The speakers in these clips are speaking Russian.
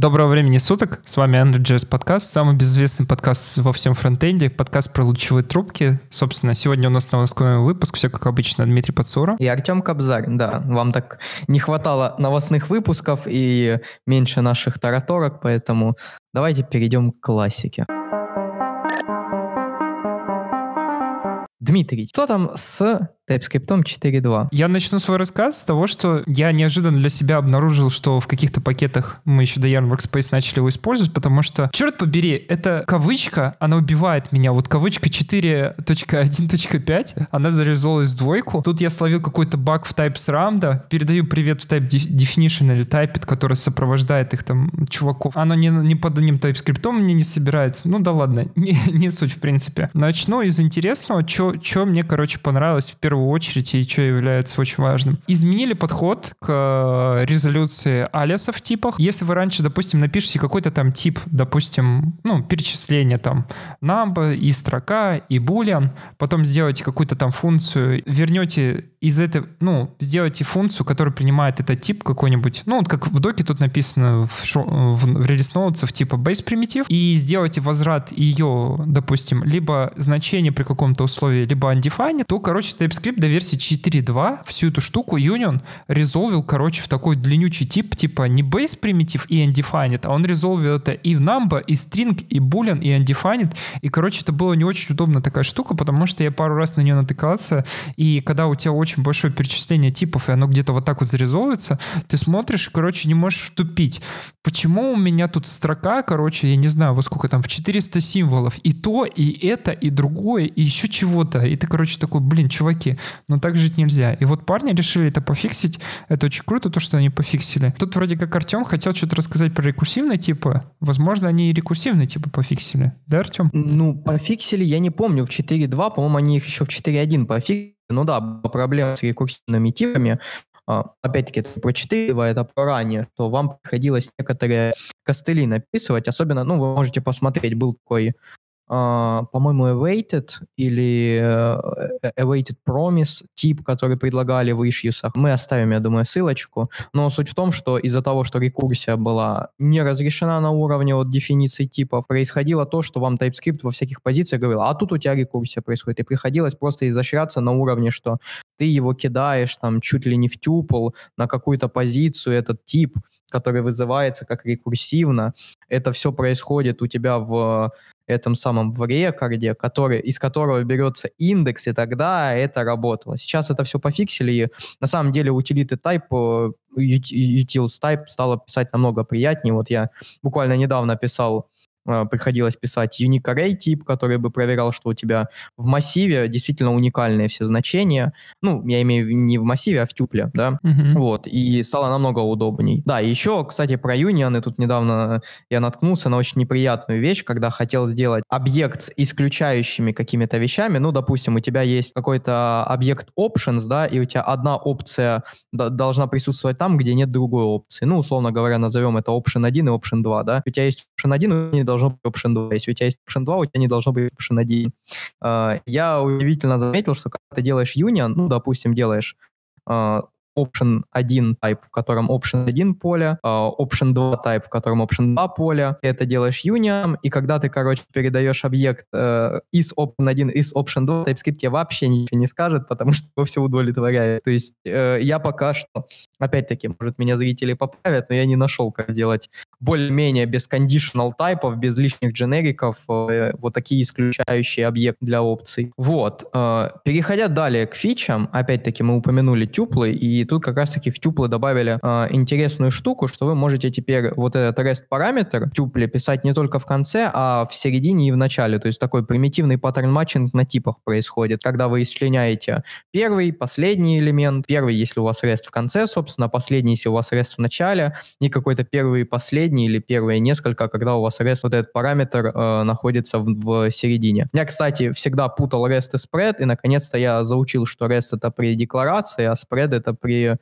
Доброго времени суток, с вами AndroJS подкаст, самый безызвестный подкаст во всем фронтенде, подкаст про лучевые трубки. Собственно, сегодня у нас новостной выпуск, все как обычно, Дмитрий Пацура. И Артем Кобзарь, да, вам так не хватало новостных выпусков и меньше наших тараторок, поэтому давайте перейдем к классике. Дмитрий, что там с TypeScript 4.2. Я начну свой рассказ с того, что я неожиданно для себя обнаружил, что в каких-то пакетах мы еще до Yarn Workspace начали его использовать, потому что, черт побери, эта кавычка, она убивает меня. Вот кавычка 4.1.5, она зарезолась в двойку. Тут я словил какой-то баг в types ramda, передаю привет в type definition или typeit, который сопровождает их там чуваков. Оно не, не под одним TypeScript мне не собирается. Ну да ладно, не, не суть в принципе. Начну из интересного, что мне, короче, понравилось в первую первую очередь и что является очень важным. Изменили подход к э, резолюции алиаса в типах. Если вы раньше, допустим, напишите какой-то там тип, допустим, ну, перечисление там number и строка, и boolean, потом сделаете какую-то там функцию, вернете из этой, ну, сделайте функцию, которая принимает этот тип какой-нибудь, ну, вот как в доке тут написано в, шо, в, в Redis Notes типа base примитив, и сделайте возврат ее, допустим, либо значение при каком-то условии, либо undefined, то, короче, TypeScript JavaScript до версии 4.2 всю эту штуку Union резолвил, короче, в такой длиннючий тип, типа не base примитив и undefined, а он резолвил это и в number, и string, и boolean, и undefined. И, короче, это было не очень удобно такая штука, потому что я пару раз на нее натыкался, и когда у тебя очень большое перечисление типов, и оно где-то вот так вот зарезовывается, ты смотришь, короче, не можешь втупить. Почему у меня тут строка, короче, я не знаю, во сколько там, в 400 символов, и то, и это, и другое, и еще чего-то. И ты, короче, такой, блин, чуваки, ошибки, но так жить нельзя. И вот парни решили это пофиксить. Это очень круто, то, что они пофиксили. Тут вроде как Артем хотел что-то рассказать про рекурсивные типы. Возможно, они и рекурсивные типы пофиксили. Да, Артем? Ну, пофиксили, я не помню. В 4.2, по-моему, они их еще в 4.1 пофиксили. Ну да, проблема с рекурсивными типами. А, опять-таки, это про 4, это про ранее, то вам приходилось некоторые костыли написывать, особенно, ну, вы можете посмотреть, был такой по-моему, awaited или uh, awaited promise тип, который предлагали в issues. Мы оставим, я думаю, ссылочку. Но суть в том, что из-за того, что рекурсия была не разрешена на уровне вот дефиниции типов, происходило то, что вам TypeScript во всяких позициях говорил, а тут у тебя рекурсия происходит. И приходилось просто изощряться на уровне, что ты его кидаешь там чуть ли не в тюпл на какую-то позицию, этот тип, который вызывается как рекурсивно. Это все происходит у тебя в этом самом в рекорде, который, из которого берется индекс, и тогда это работало. Сейчас это все пофиксили, и на самом деле утилиты type, э, utils type стало писать намного приятнее. Вот я буквально недавно писал Э, приходилось писать unique array тип, который бы проверял, что у тебя в массиве действительно уникальные все значения. Ну, я имею в виду не в массиве, а в тюпле, да. Uh-huh. Вот, и стало намного удобней. Да, еще, кстати, про юнионы. Тут недавно я наткнулся на очень неприятную вещь, когда хотел сделать объект с исключающими какими-то вещами. Ну, допустим, у тебя есть какой-то объект options, да, и у тебя одна опция должна присутствовать там, где нет другой опции. Ну, условно говоря, назовем это option 1 и option 2, да. У тебя есть option 1, не должно быть option 2. Если у тебя есть option 2, у тебя не должно быть option 1. Uh, я удивительно заметил, что когда ты делаешь union, ну, допустим, делаешь option 1 type, в котором option 1 поле, option 2 type, в котором option 2 поле. Ты это делаешь union, и когда ты, короче, передаешь объект uh, из option 1, из option 2, TypeScript тебе вообще ничего не скажет, потому что его все удовлетворяет. То есть uh, я пока что, опять-таки, может, меня зрители поправят, но я не нашел, как делать более-менее без conditional тайпов, без лишних дженериков, э, вот такие исключающие объекты для опций. Вот. Э, переходя далее к фичам, опять-таки мы упомянули тюплы, и тут как раз-таки в тюплы добавили э, интересную штуку, что вы можете теперь вот этот REST параметр в тюпле писать не только в конце, а в середине и в начале. То есть такой примитивный паттерн матчинг на типах происходит, когда вы исчленяете первый, последний элемент. Первый, если у вас REST в конце, собственно, последний, если у вас REST в начале, не какой-то первый и последний, или первые несколько, когда у вас REST, вот этот параметр э, находится в, в середине. Я, кстати, всегда путал REST и spread, и наконец-то я заучил, что REST это при декларации, а spread это при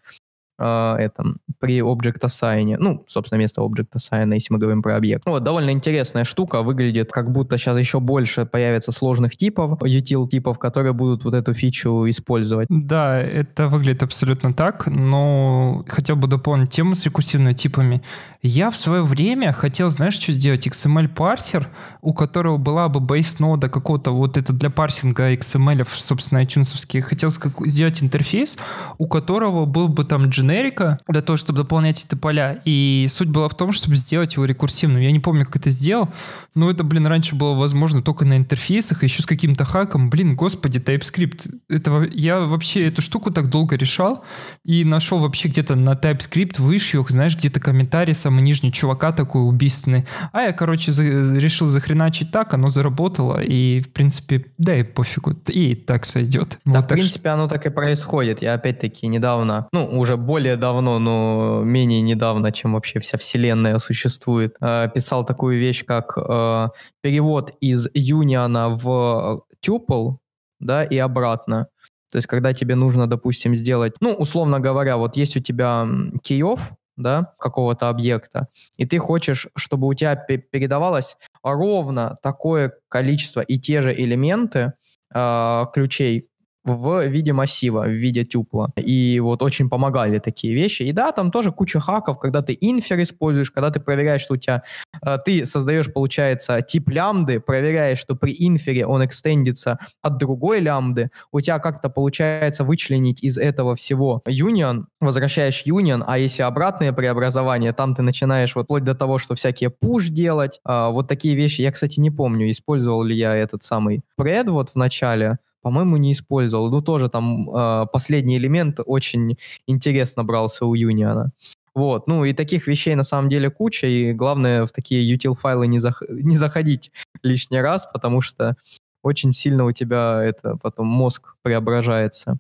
э, этом, при Object Assign. Ну, собственно, вместо Object Assign, если мы говорим про объект. Вот, довольно интересная штука, выглядит как будто сейчас еще больше появится сложных типов, util-типов, которые будут вот эту фичу использовать. Да, это выглядит абсолютно так, но хотел бы дополнить тему с рекурсивными типами. Я в свое время хотел, знаешь, что сделать? XML-парсер, у которого была бы бейс-нода какого-то вот это для парсинга XML, собственно, iTunes, хотел сделать интерфейс, у которого был бы там дженерика для того, чтобы дополнять эти поля. И суть была в том, чтобы сделать его рекурсивным. Я не помню, как это сделал, но это, блин, раньше было возможно только на интерфейсах, еще с каким-то хаком. Блин, господи, TypeScript. Это, я вообще эту штуку так долго решал и нашел вообще где-то на TypeScript выше, знаешь, где-то комментарий самый нижний чувака такой убийственный. А я, короче, за, решил захреначить так, оно заработало, и, в принципе, да и пофигу, и так сойдет. Да, вот, в принципе, что... оно так и происходит. Я, опять-таки, недавно, ну, уже более давно, но менее недавно, чем вообще вся вселенная существует, э, писал такую вещь, как э, перевод из юниона в tuple, да, и обратно. То есть, когда тебе нужно, допустим, сделать, ну, условно говоря, вот есть у тебя киев, да, какого-то объекта, и ты хочешь, чтобы у тебя передавалось ровно такое количество и те же элементы э, ключей в виде массива, в виде тюпла. И вот очень помогали такие вещи. И да, там тоже куча хаков, когда ты инфер используешь, когда ты проверяешь, что у тебя... Э, ты создаешь, получается, тип лямбды, проверяешь, что при инфере он экстендится от другой лямбды, у тебя как-то получается вычленить из этого всего union, возвращаешь union, а если обратное преобразование, там ты начинаешь вот вплоть до того, что всякие push делать, э, вот такие вещи. Я, кстати, не помню, использовал ли я этот самый пред вот в начале, по-моему, не использовал. Ну, тоже там э, последний элемент очень интересно брался у Юниона. Вот, ну и таких вещей на самом деле куча, и главное в такие util-файлы не, зах- не заходить лишний раз, потому что очень сильно у тебя это потом мозг преображается.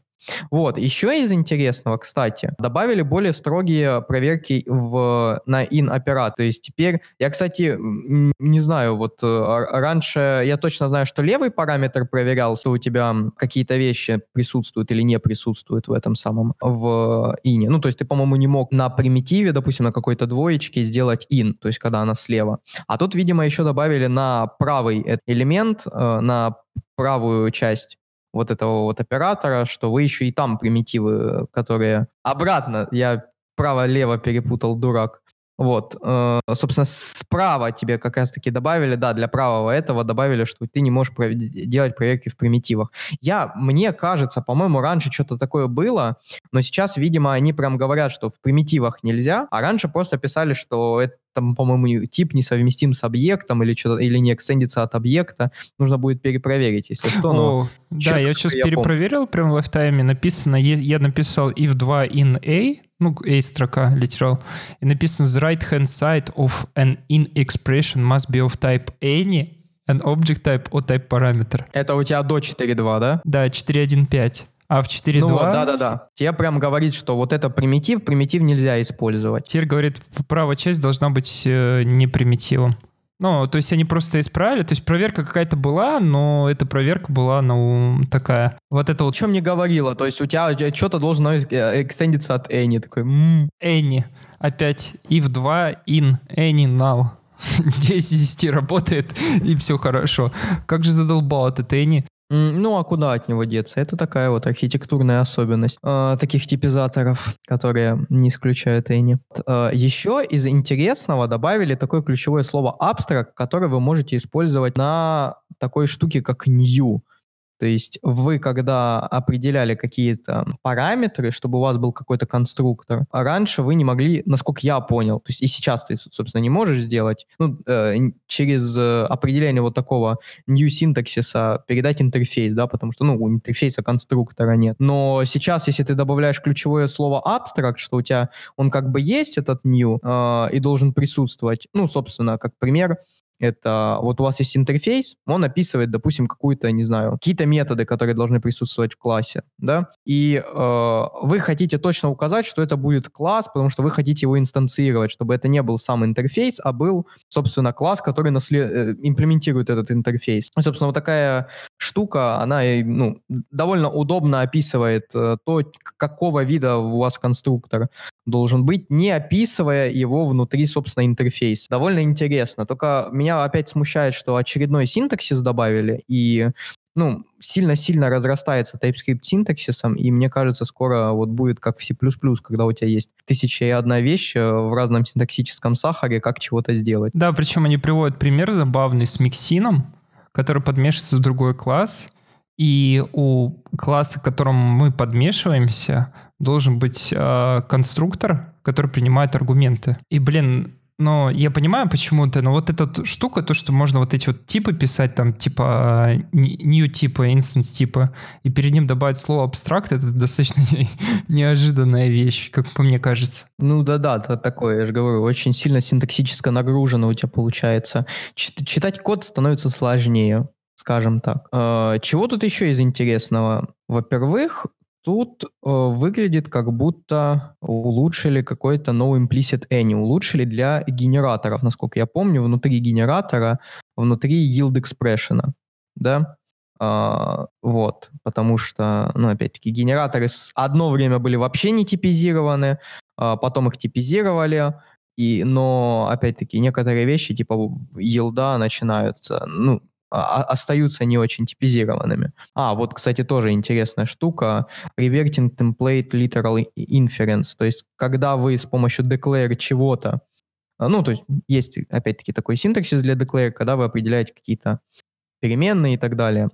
Вот, еще из интересного, кстати, добавили более строгие проверки в, на in-операт. То есть теперь, я, кстати, не знаю, вот э, раньше я точно знаю, что левый параметр проверял, что у тебя какие-то вещи присутствуют или не присутствуют в этом самом, в ине. Ну, то есть ты, по-моему, не мог на примитиве, допустим, на какой-то двоечке сделать in, то есть когда она слева. А тут, видимо, еще добавили на правый элемент, э, на правую часть вот этого вот оператора, что вы еще и там примитивы, которые обратно, я право-лево перепутал, дурак. Вот, э, собственно, справа тебе как раз-таки добавили, да, для правого этого добавили, что ты не можешь делать проверки в примитивах. Я, мне кажется, по-моему, раньше что-то такое было, но сейчас, видимо, они прям говорят, что в примитивах нельзя, а раньше просто писали, что это там, по-моему, тип несовместим с объектом или что-то, или не экстендится от объекта, нужно будет перепроверить, если что. Но О, да, я сейчас я перепроверил, помню. прям в лайфтайме написано, я написал if2 in a, ну, A строка, literal, и написано the right hand side of an in expression must be of type any an object type or type parameter. Это у тебя до 4.2, да? Да, 4.1.5. А в 4.2... Ну, да-да-да. Тебе прям говорит, что вот это примитив, примитив нельзя использовать. Теперь говорит, правая часть должна быть э, не примитивом. Ну, то есть они просто исправили, то есть проверка какая-то была, но эта проверка была, ну, такая. Вот это вот... Чем не говорила, то есть у тебя что-то должно э, экстендиться от any, такой... М-м". Any. Опять if 2 in any now. 10 из 10 работает, и все хорошо. Как же задолбал этот any. Ну, а куда от него деться? Это такая вот архитектурная особенность э, таких типизаторов, которые не исключают Эни. Э, а, еще из интересного добавили такое ключевое слово abstract, которое вы можете использовать на такой штуке, как new. То есть вы, когда определяли какие-то параметры, чтобы у вас был какой-то конструктор, а раньше вы не могли, насколько я понял, то есть и сейчас ты, собственно, не можешь сделать, ну, э, через э, определение вот такого new синтаксиса передать интерфейс, да, потому что, ну, у интерфейса конструктора нет. Но сейчас, если ты добавляешь ключевое слово abstract, что у тебя он как бы есть, этот new, э, и должен присутствовать, ну, собственно, как пример, Это вот у вас есть интерфейс, он описывает, допустим, какую-то, не знаю, какие-то методы, которые должны присутствовать в классе, да, и э, вы хотите точно указать, что это будет класс, потому что вы хотите его инстанцировать, чтобы это не был сам интерфейс, а был, собственно, класс, который наслед... Э, имплементирует этот интерфейс. И, собственно, вот такая штука, она ну, довольно удобно описывает э, то, какого вида у вас конструктор должен быть, не описывая его внутри, собственно, интерфейса. Довольно интересно. Только меня опять смущает, что очередной синтаксис добавили, и ну, сильно-сильно разрастается TypeScript синтаксисом, и мне кажется, скоро вот будет как в C++, когда у тебя есть тысяча и одна вещь э, в разном синтаксическом сахаре, как чего-то сделать. Да, причем они приводят пример забавный с миксином, который подмешивается в другой класс, и у класса, к которому мы подмешиваемся, должен быть э, конструктор, который принимает аргументы. И, блин, но я понимаю почему-то, но вот эта штука, то, что можно вот эти вот типы писать, там, типа new типа, instance типа, и перед ним добавить слово абстракт, это достаточно неожиданная вещь, как по мне кажется. Ну да-да, это такое, я же говорю, очень сильно синтаксически нагружено у тебя получается. Читать код становится сложнее скажем так. А, чего тут еще из интересного? Во-первых, Тут э, выглядит как будто улучшили какой-то no implicit any, улучшили для генераторов, насколько я помню, внутри генератора, внутри yield expression, да, э, вот, потому что, ну, опять-таки, генераторы одно время были вообще не типизированы, э, потом их типизировали, и, но, опять-таки, некоторые вещи, типа yield начинаются, ну, остаются не очень типизированными. А, вот, кстати, тоже интересная штука. Reverting Template Literal Inference. То есть, когда вы с помощью declare чего-то, а, ну, то есть, есть, опять-таки, такой синтаксис для declare, когда вы определяете какие-то переменные и так далее.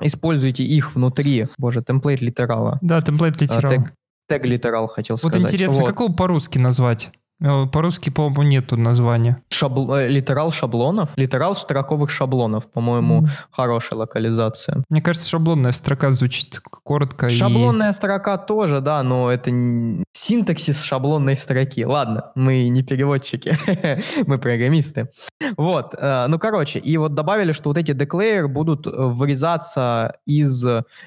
Используйте их внутри, боже, template литерала. Да, template литерал. Тег, тег литерал хотел вот сказать. Вот интересно, как его по-русски назвать? Э, по-русски, по-моему, нету названия. Шабл... Э, литерал шаблонов? Литерал строковых шаблонов, по-моему, mm. хорошая локализация. Мне кажется, шаблонная строка звучит коротко. Шаблонная и... строка тоже, да, но это синтаксис шаблонной строки. Ладно, мы не переводчики, мы программисты. Вот, э, ну, короче, и вот добавили, что вот эти declare будут вырезаться из,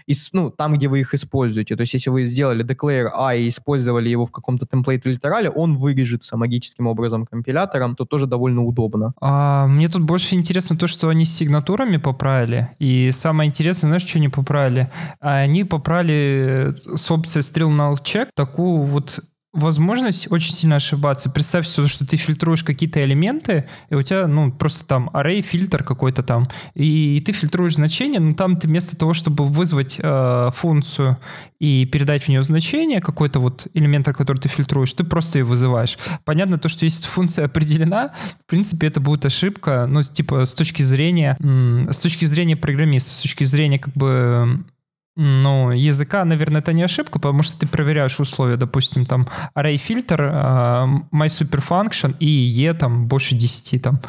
из, ну, там, где вы их используете. То есть, если вы сделали declare A и использовали его в каком-то темплейт литерале, он вырежет движется магическим образом компилятором, то тоже довольно удобно. А, мне тут больше интересно то, что они с сигнатурами поправили. И самое интересное, знаешь, что они поправили? Они поправили с опцией Strill Null Check такую вот возможность очень сильно ошибаться. Представь себе, что ты фильтруешь какие-то элементы, и у тебя, ну, просто там array, фильтр какой-то там, и ты фильтруешь значение, но там ты вместо того, чтобы вызвать э, функцию и передать в нее значение, какой-то вот элемент, который ты фильтруешь, ты просто ее вызываешь. Понятно то, что если функция определена, в принципе, это будет ошибка, ну, типа, с точки зрения, с точки зрения программиста, с точки зрения, как бы, ну, языка, наверное, это не ошибка, потому что ты проверяешь условия, допустим, там array filter, uh, my superfunction и e там больше 10 там.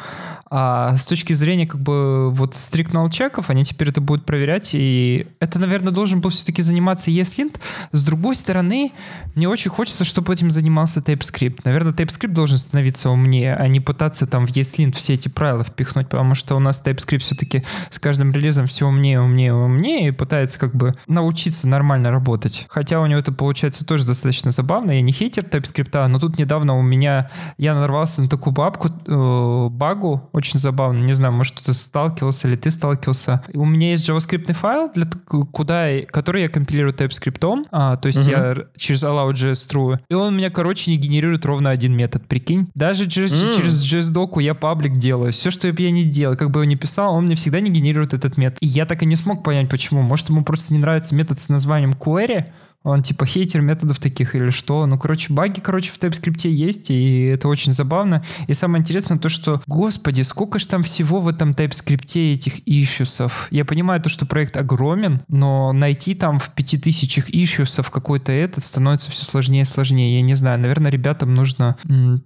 А с точки зрения как бы вот strict null чеков, они теперь это будут проверять, и это, наверное, должен был все-таки заниматься ESLint. С другой стороны, мне очень хочется, чтобы этим занимался TypeScript. Наверное, TypeScript должен становиться умнее, а не пытаться там в ESLint все эти правила впихнуть, потому что у нас TypeScript все-таки с каждым релизом все умнее, умнее, умнее, и пытается как бы научиться нормально работать. Хотя у него это получается тоже достаточно забавно. Я не хейтер TypeScript, но тут недавно у меня я нарвался на такую бабку, э, багу, очень забавно. Не знаю, может, кто-то сталкивался или ты сталкивался. У меня есть JavaScript файл, для, куда, который я компилирую TypeScript, а, то есть uh-huh. я через allow.js струю, и он у меня, короче, не генерирует ровно один метод, прикинь. Даже через, mm. через JS-доку я паблик делаю. Все, что я не делал, как бы его не писал, он мне всегда не генерирует этот метод. И я так и не смог понять, почему. Может, ему просто не нравится метод с названием query, он типа хейтер методов таких или что. Ну, короче, баги, короче, в TypeScript есть, и это очень забавно. И самое интересное то, что, господи, сколько же там всего в этом TypeScript этих ишьюсов. Я понимаю то, что проект огромен, но найти там в пяти тысячах ишьюсов какой-то этот становится все сложнее и сложнее. Я не знаю, наверное, ребятам нужно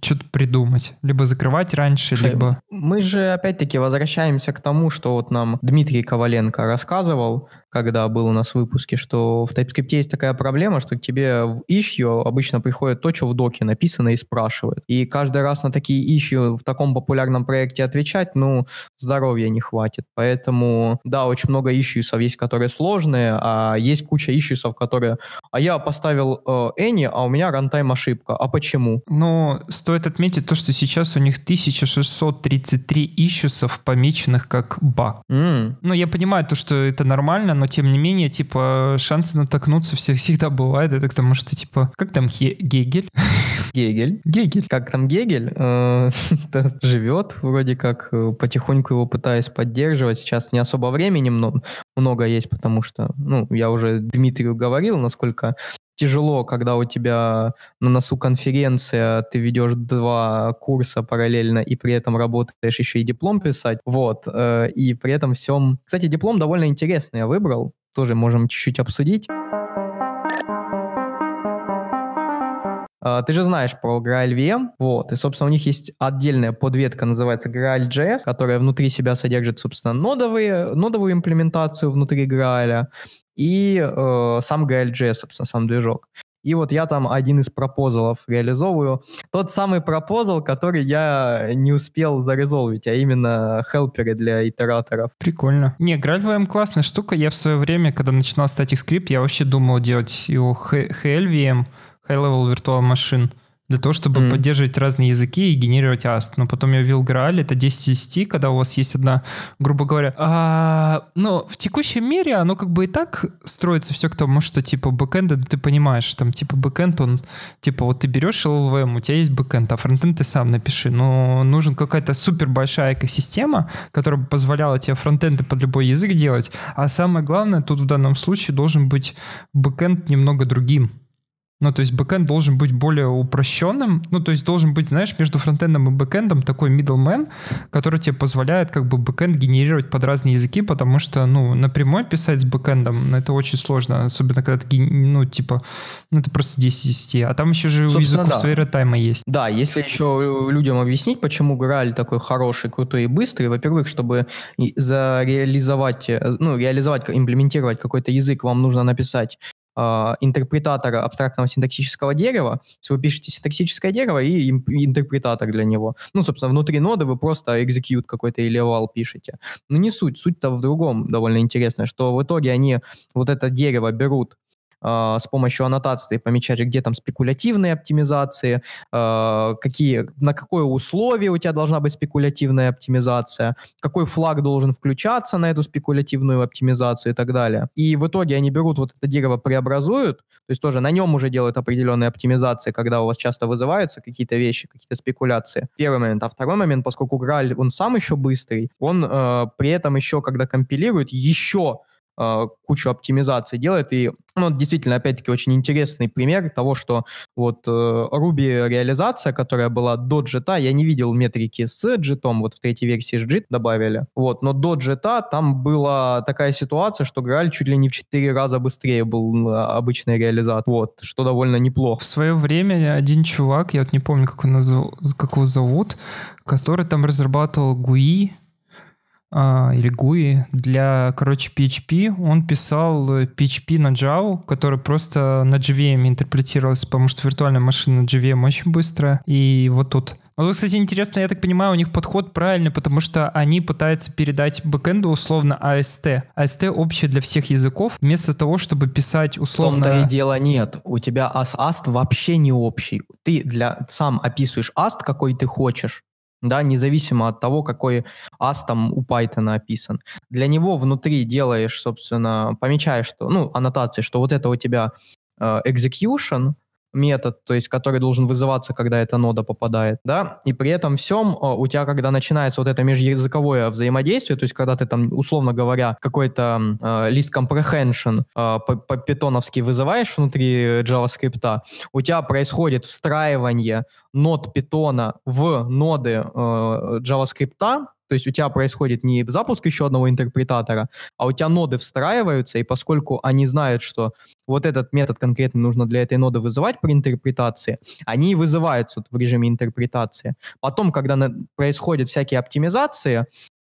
что-то придумать. Либо закрывать раньше, Слушай, либо... Мы же опять-таки возвращаемся к тому, что вот нам Дмитрий Коваленко рассказывал, когда был у нас в выпуске, что в TypeScript есть такая проблема, что тебе в issue обычно приходит то, что в доке написано и спрашивают. И каждый раз на такие issue в таком популярном проекте отвечать, ну, здоровья не хватит. Поэтому, да, очень много исsuesов есть, которые сложные, а есть куча исsuesов, которые... А я поставил э, Any, а у меня рантайм ошибка. А почему? Но стоит отметить то, что сейчас у них 1633 исsuesов помеченных как баг. Mm. Ну, я понимаю то, что это нормально, но тем не менее, типа, шансы натолкнуться все, всегда бывают. Это к тому, что, типа, как там Хе- Гегель? Гегель. Гегель. Как там Гегель э, живет, вроде как э, потихоньку его пытаюсь поддерживать. Сейчас не особо времени много есть, потому что, ну, я уже Дмитрию говорил, насколько тяжело, когда у тебя на носу конференция, ты ведешь два курса параллельно и при этом работаешь еще и диплом писать. Вот. Э, и при этом всем... Кстати, диплом довольно интересный я выбрал. Тоже можем чуть-чуть обсудить. Uh, ты же знаешь про Graal VM, вот, и, собственно, у них есть отдельная подветка, называется Graal.js, которая внутри себя содержит, собственно, нодовые, нодовую имплементацию внутри Graal, и э, сам Graal.js, собственно, сам движок. И вот я там один из пропозалов реализовываю. Тот самый пропозал, который я не успел зарезолвить, а именно хелперы для итераторов. Прикольно. Не, GraalVM классная штука. Я в свое время, когда начинал Static Script, я вообще думал делать его HLVM, High Level Virtual Machine для того, чтобы mm. поддерживать разные языки и генерировать AST. Но потом я ввел Graal, это 10 из 10, когда у вас есть одна, грубо говоря, а, но в текущем мире оно как бы и так строится все к тому, что типа бэкэнда, ты понимаешь, там типа бэкэнд, он, типа вот ты берешь LLVM, у тебя есть бэкэнд, а фронтенд ты сам напиши, но нужен какая-то супер большая экосистема, которая бы позволяла тебе фронтенды под любой язык делать, а самое главное, тут в данном случае должен быть бэкэнд немного другим. Ну, то есть бэкэнд должен быть более упрощенным. Ну, то есть должен быть, знаешь, между фронтендом и бэкэндом такой middleman, который тебе позволяет как бы бэкэнд генерировать под разные языки, потому что, ну, напрямую писать с бэкэндом, ну, это очень сложно, особенно когда ты, ну, типа, ну, это просто 10 из 10. А там еще же Собственно, у языков да. свои runtime ы есть. Да, если еще людям объяснить, почему Грааль такой хороший, крутой и быстрый, во-первых, чтобы зареализовать, э, ну, реализовать, имплементировать какой-то язык, вам нужно написать интерпретатора абстрактного синтаксического дерева. Если вы пишете синтаксическое дерево и интерпретатор для него. Ну, собственно, внутри ноды вы просто execute какой-то или eval пишете. Но не суть. Суть-то в другом довольно интересная, что в итоге они вот это дерево берут э, с помощью аннотации помечать, где там спекулятивные оптимизации, э, какие, на какое условие у тебя должна быть спекулятивная оптимизация, какой флаг должен включаться на эту спекулятивную оптимизацию и так далее. И в итоге они берут вот это дерево, преобразуют, то есть тоже на нем уже делают определенные оптимизации, когда у вас часто вызываются какие-то вещи, какие-то спекуляции. Первый момент. А второй момент, поскольку Граль, он сам еще быстрый, он э, при этом еще, когда компилирует, еще кучу оптимизаций делает. И ну, действительно, опять-таки, очень интересный пример того, что вот э, Ruby реализация, которая была до джета, я не видел метрики с джетом, вот в третьей версии с JIT добавили, вот, но до джета там была такая ситуация, что Грааль чуть ли не в 4 раза быстрее был обычной реализацией, вот, что довольно неплохо. В свое время один чувак, я вот не помню, как, он назов... как его зовут, который там разрабатывал GUI, а, или GUI для, короче, PHP. Он писал PHP на Java, который просто на JVM интерпретировался, потому что виртуальная машина на JVM очень быстрая. И вот тут ну, вот, кстати, интересно, я так понимаю, у них подход правильный, потому что они пытаются передать бэкэнду условно AST. AST общий для всех языков, вместо того, чтобы писать условно... В том-то и дело нет. У тебя AS-AST вообще не общий. Ты для сам описываешь AST, какой ты хочешь, да, независимо от того, какой ас там у Python описан. Для него внутри делаешь, собственно, помечаешь, что, ну, аннотации, что вот это у тебя э, execution, метод, то есть который должен вызываться, когда эта нода попадает, да, и при этом всем у тебя, когда начинается вот это межязыковое взаимодействие, то есть когда ты там, условно говоря, какой-то э, list comprehension э, по-питоновски вызываешь внутри JavaScript, у тебя происходит встраивание нод питона в ноды э, JavaScript, то есть у тебя происходит не запуск еще одного интерпретатора, а у тебя ноды встраиваются, и поскольку они знают, что вот этот метод конкретно нужно для этой ноды вызывать при интерпретации, они вызываются в режиме интерпретации. Потом, когда на, происходят всякие оптимизации,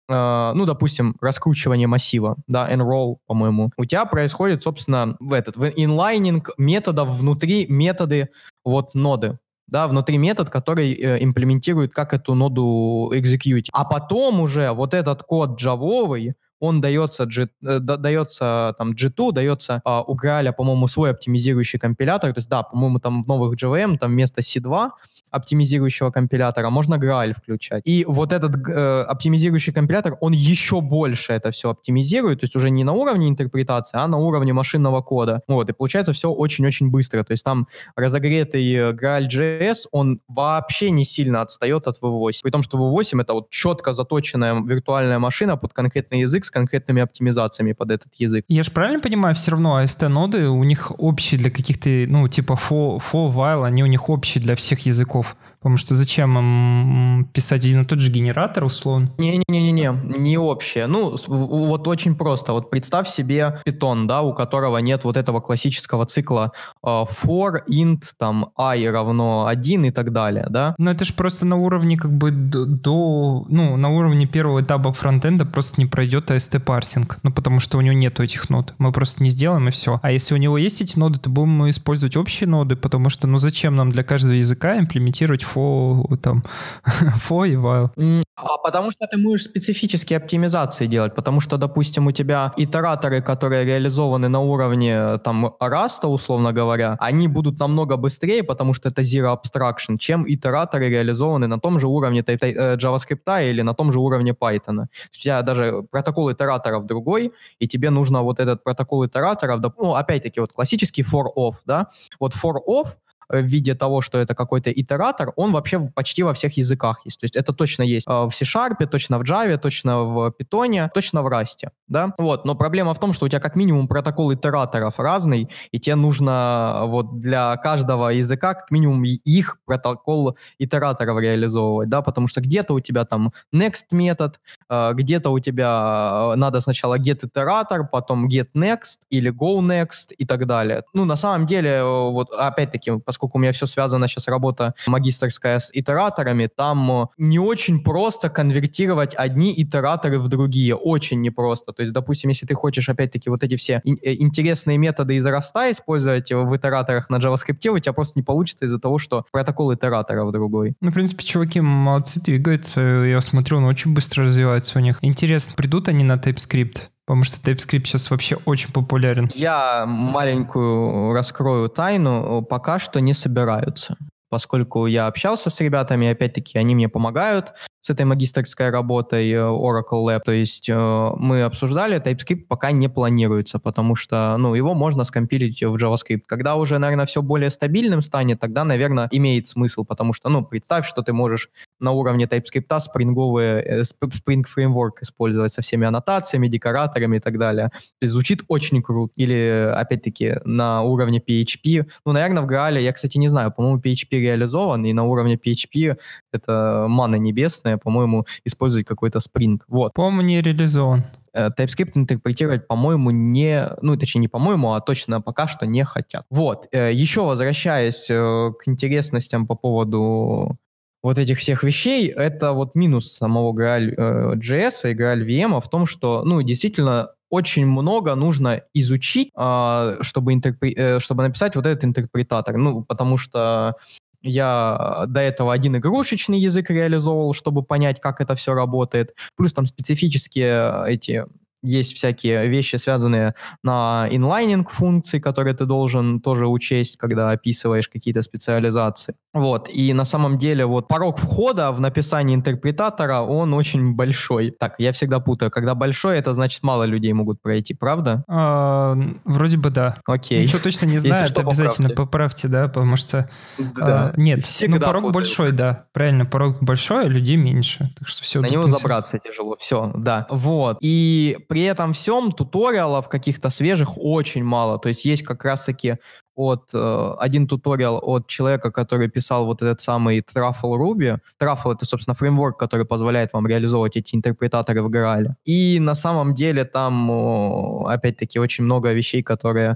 э, ну, допустим, раскручивание массива, да, enroll, по-моему, у тебя происходит, собственно, в этот, в инлайнинг методов внутри методы вот ноды, да, внутри метод, который э, имплементирует, как эту ноду execute. А потом уже вот этот код джавовый, он дается, G, э, дается там G2, дается э, у Graal, по-моему, свой оптимизирующий компилятор, то есть да, по-моему, там в новых JVM там вместо C2 оптимизирующего компилятора, можно Graal включать. И вот этот э, оптимизирующий компилятор, он еще больше это все оптимизирует, то есть уже не на уровне интерпретации, а на уровне машинного кода. Вот, и получается все очень-очень быстро. То есть там разогретый Graal.js, он вообще не сильно отстает от V8. При том, что V8 это вот четко заточенная виртуальная машина под конкретный язык с конкретными оптимизациями под этот язык. Я же правильно понимаю, все равно AST-ноды у них общие для каких-то, ну, типа for, for while, они у них общие для всех языков языков. Потому что зачем им писать один и тот же генератор, условно? Не-не-не-не, не общее. Ну, вот очень просто. Вот представь себе питон, да, у которого нет вот этого классического цикла uh, for, int, там, i равно 1 и так далее, да? Но это же просто на уровне как бы до, ну, на уровне первого этапа фронтенда просто не пройдет AST парсинг, ну, потому что у него нету этих нод. Мы просто не сделаем и все. А если у него есть эти ноды, то будем мы использовать общие ноды, потому что, ну, зачем нам для каждого языка имплементировать for, там, for и while. А потому что ты можешь специфические оптимизации делать, потому что, допустим, у тебя итераторы, которые реализованы на уровне там Rust, условно говоря, они будут намного быстрее, потому что это Zero Abstraction, чем итераторы, реализованы на том же уровне э, JavaScript или на том же уровне Python. у тебя даже протокол итераторов другой, и тебе нужно вот этот протокол итераторов, ну, опять-таки, вот классический for-off, да, вот for-off в виде того, что это какой-то итератор, он вообще почти во всех языках есть. То есть это точно есть э, в C-Sharp, точно в Java, точно в Python, точно в Rust. Да? Вот. Но проблема в том, что у тебя как минимум протокол итераторов разный, и тебе нужно э, вот для каждого языка как минимум их протокол итераторов реализовывать, да, потому что где-то у тебя там next метод, где-то у тебя надо сначала get итератор, потом get next или go next и так далее. Ну, на самом деле, вот опять-таки, поскольку у меня все связано сейчас работа магистрская с итераторами, там э, не очень просто конвертировать одни итераторы в другие, очень непросто. То есть, допустим, если ты хочешь опять-таки вот эти все э, интересные методы из раста использовать в итераторах на JavaScript, у тебя просто не получится из-за того, что протокол итераторов другой. Ну, в принципе, чуваки молодцы, двигаются. Я смотрю, он очень быстро развивается у них. Интересно, придут они на TypeScript? Потому что TypeScript сейчас вообще очень популярен. Я маленькую раскрою тайну. Пока что не собираются. Поскольку я общался с ребятами, опять-таки, они мне помогают с этой магистрской работой э, Oracle Lab. То есть э, мы обсуждали, TypeScript пока не планируется, потому что ну, его можно скомпилить в JavaScript. Когда уже, наверное, все более стабильным станет, тогда, наверное, имеет смысл, потому что, ну, представь, что ты можешь на уровне TypeScript спринговые, э, Spring Framework использовать со всеми аннотациями, декораторами и так далее. То есть звучит очень круто. Или, опять-таки, на уровне PHP. Ну, наверное, в Graal, я, кстати, не знаю, по-моему, PHP реализован, и на уровне PHP это мана небесная, по-моему, использовать какой-то Spring. Вот. По-моему, не реализован. Э, TypeScript интерпретировать, по-моему, не, ну, точнее, не по-моему, а точно пока что не хотят. Вот. Э, Еще возвращаясь э, к интересностям по поводу вот этих всех вещей, это вот минус самого Graal.js и Graal VM в том, что, ну, действительно, очень много нужно изучить, а, чтобы, интерпре- чтобы написать вот этот интерпретатор. Ну, потому что я до этого один игрушечный язык реализовывал, чтобы понять, как это все работает. Плюс там специфические эти есть всякие вещи, связанные на инлайнинг функции, которые ты должен тоже учесть, когда описываешь какие-то специализации. Вот, и на самом деле вот порог входа в написание интерпретатора, он очень большой. Так, я всегда путаю, когда большой, это значит мало людей могут пройти, правда? А, вроде бы да. Окей. Никто точно не знает, что, обязательно поправьте. поправьте, да, потому что... Да. А, нет, всегда ну порог путаю. большой, да, правильно, порог большой, а людей меньше, так что все. На него забраться тяжело, все, да. Вот, и при этом всем туториалов каких-то свежих очень мало. То есть есть как раз-таки от э, один туториал от человека, который писал вот этот самый Truffle Ruby. Truffle — это, собственно, фреймворк, который позволяет вам реализовывать эти интерпретаторы в Graal. И на самом деле там, опять-таки, очень много вещей, которые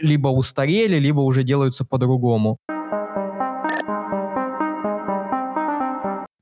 либо устарели, либо уже делаются по-другому.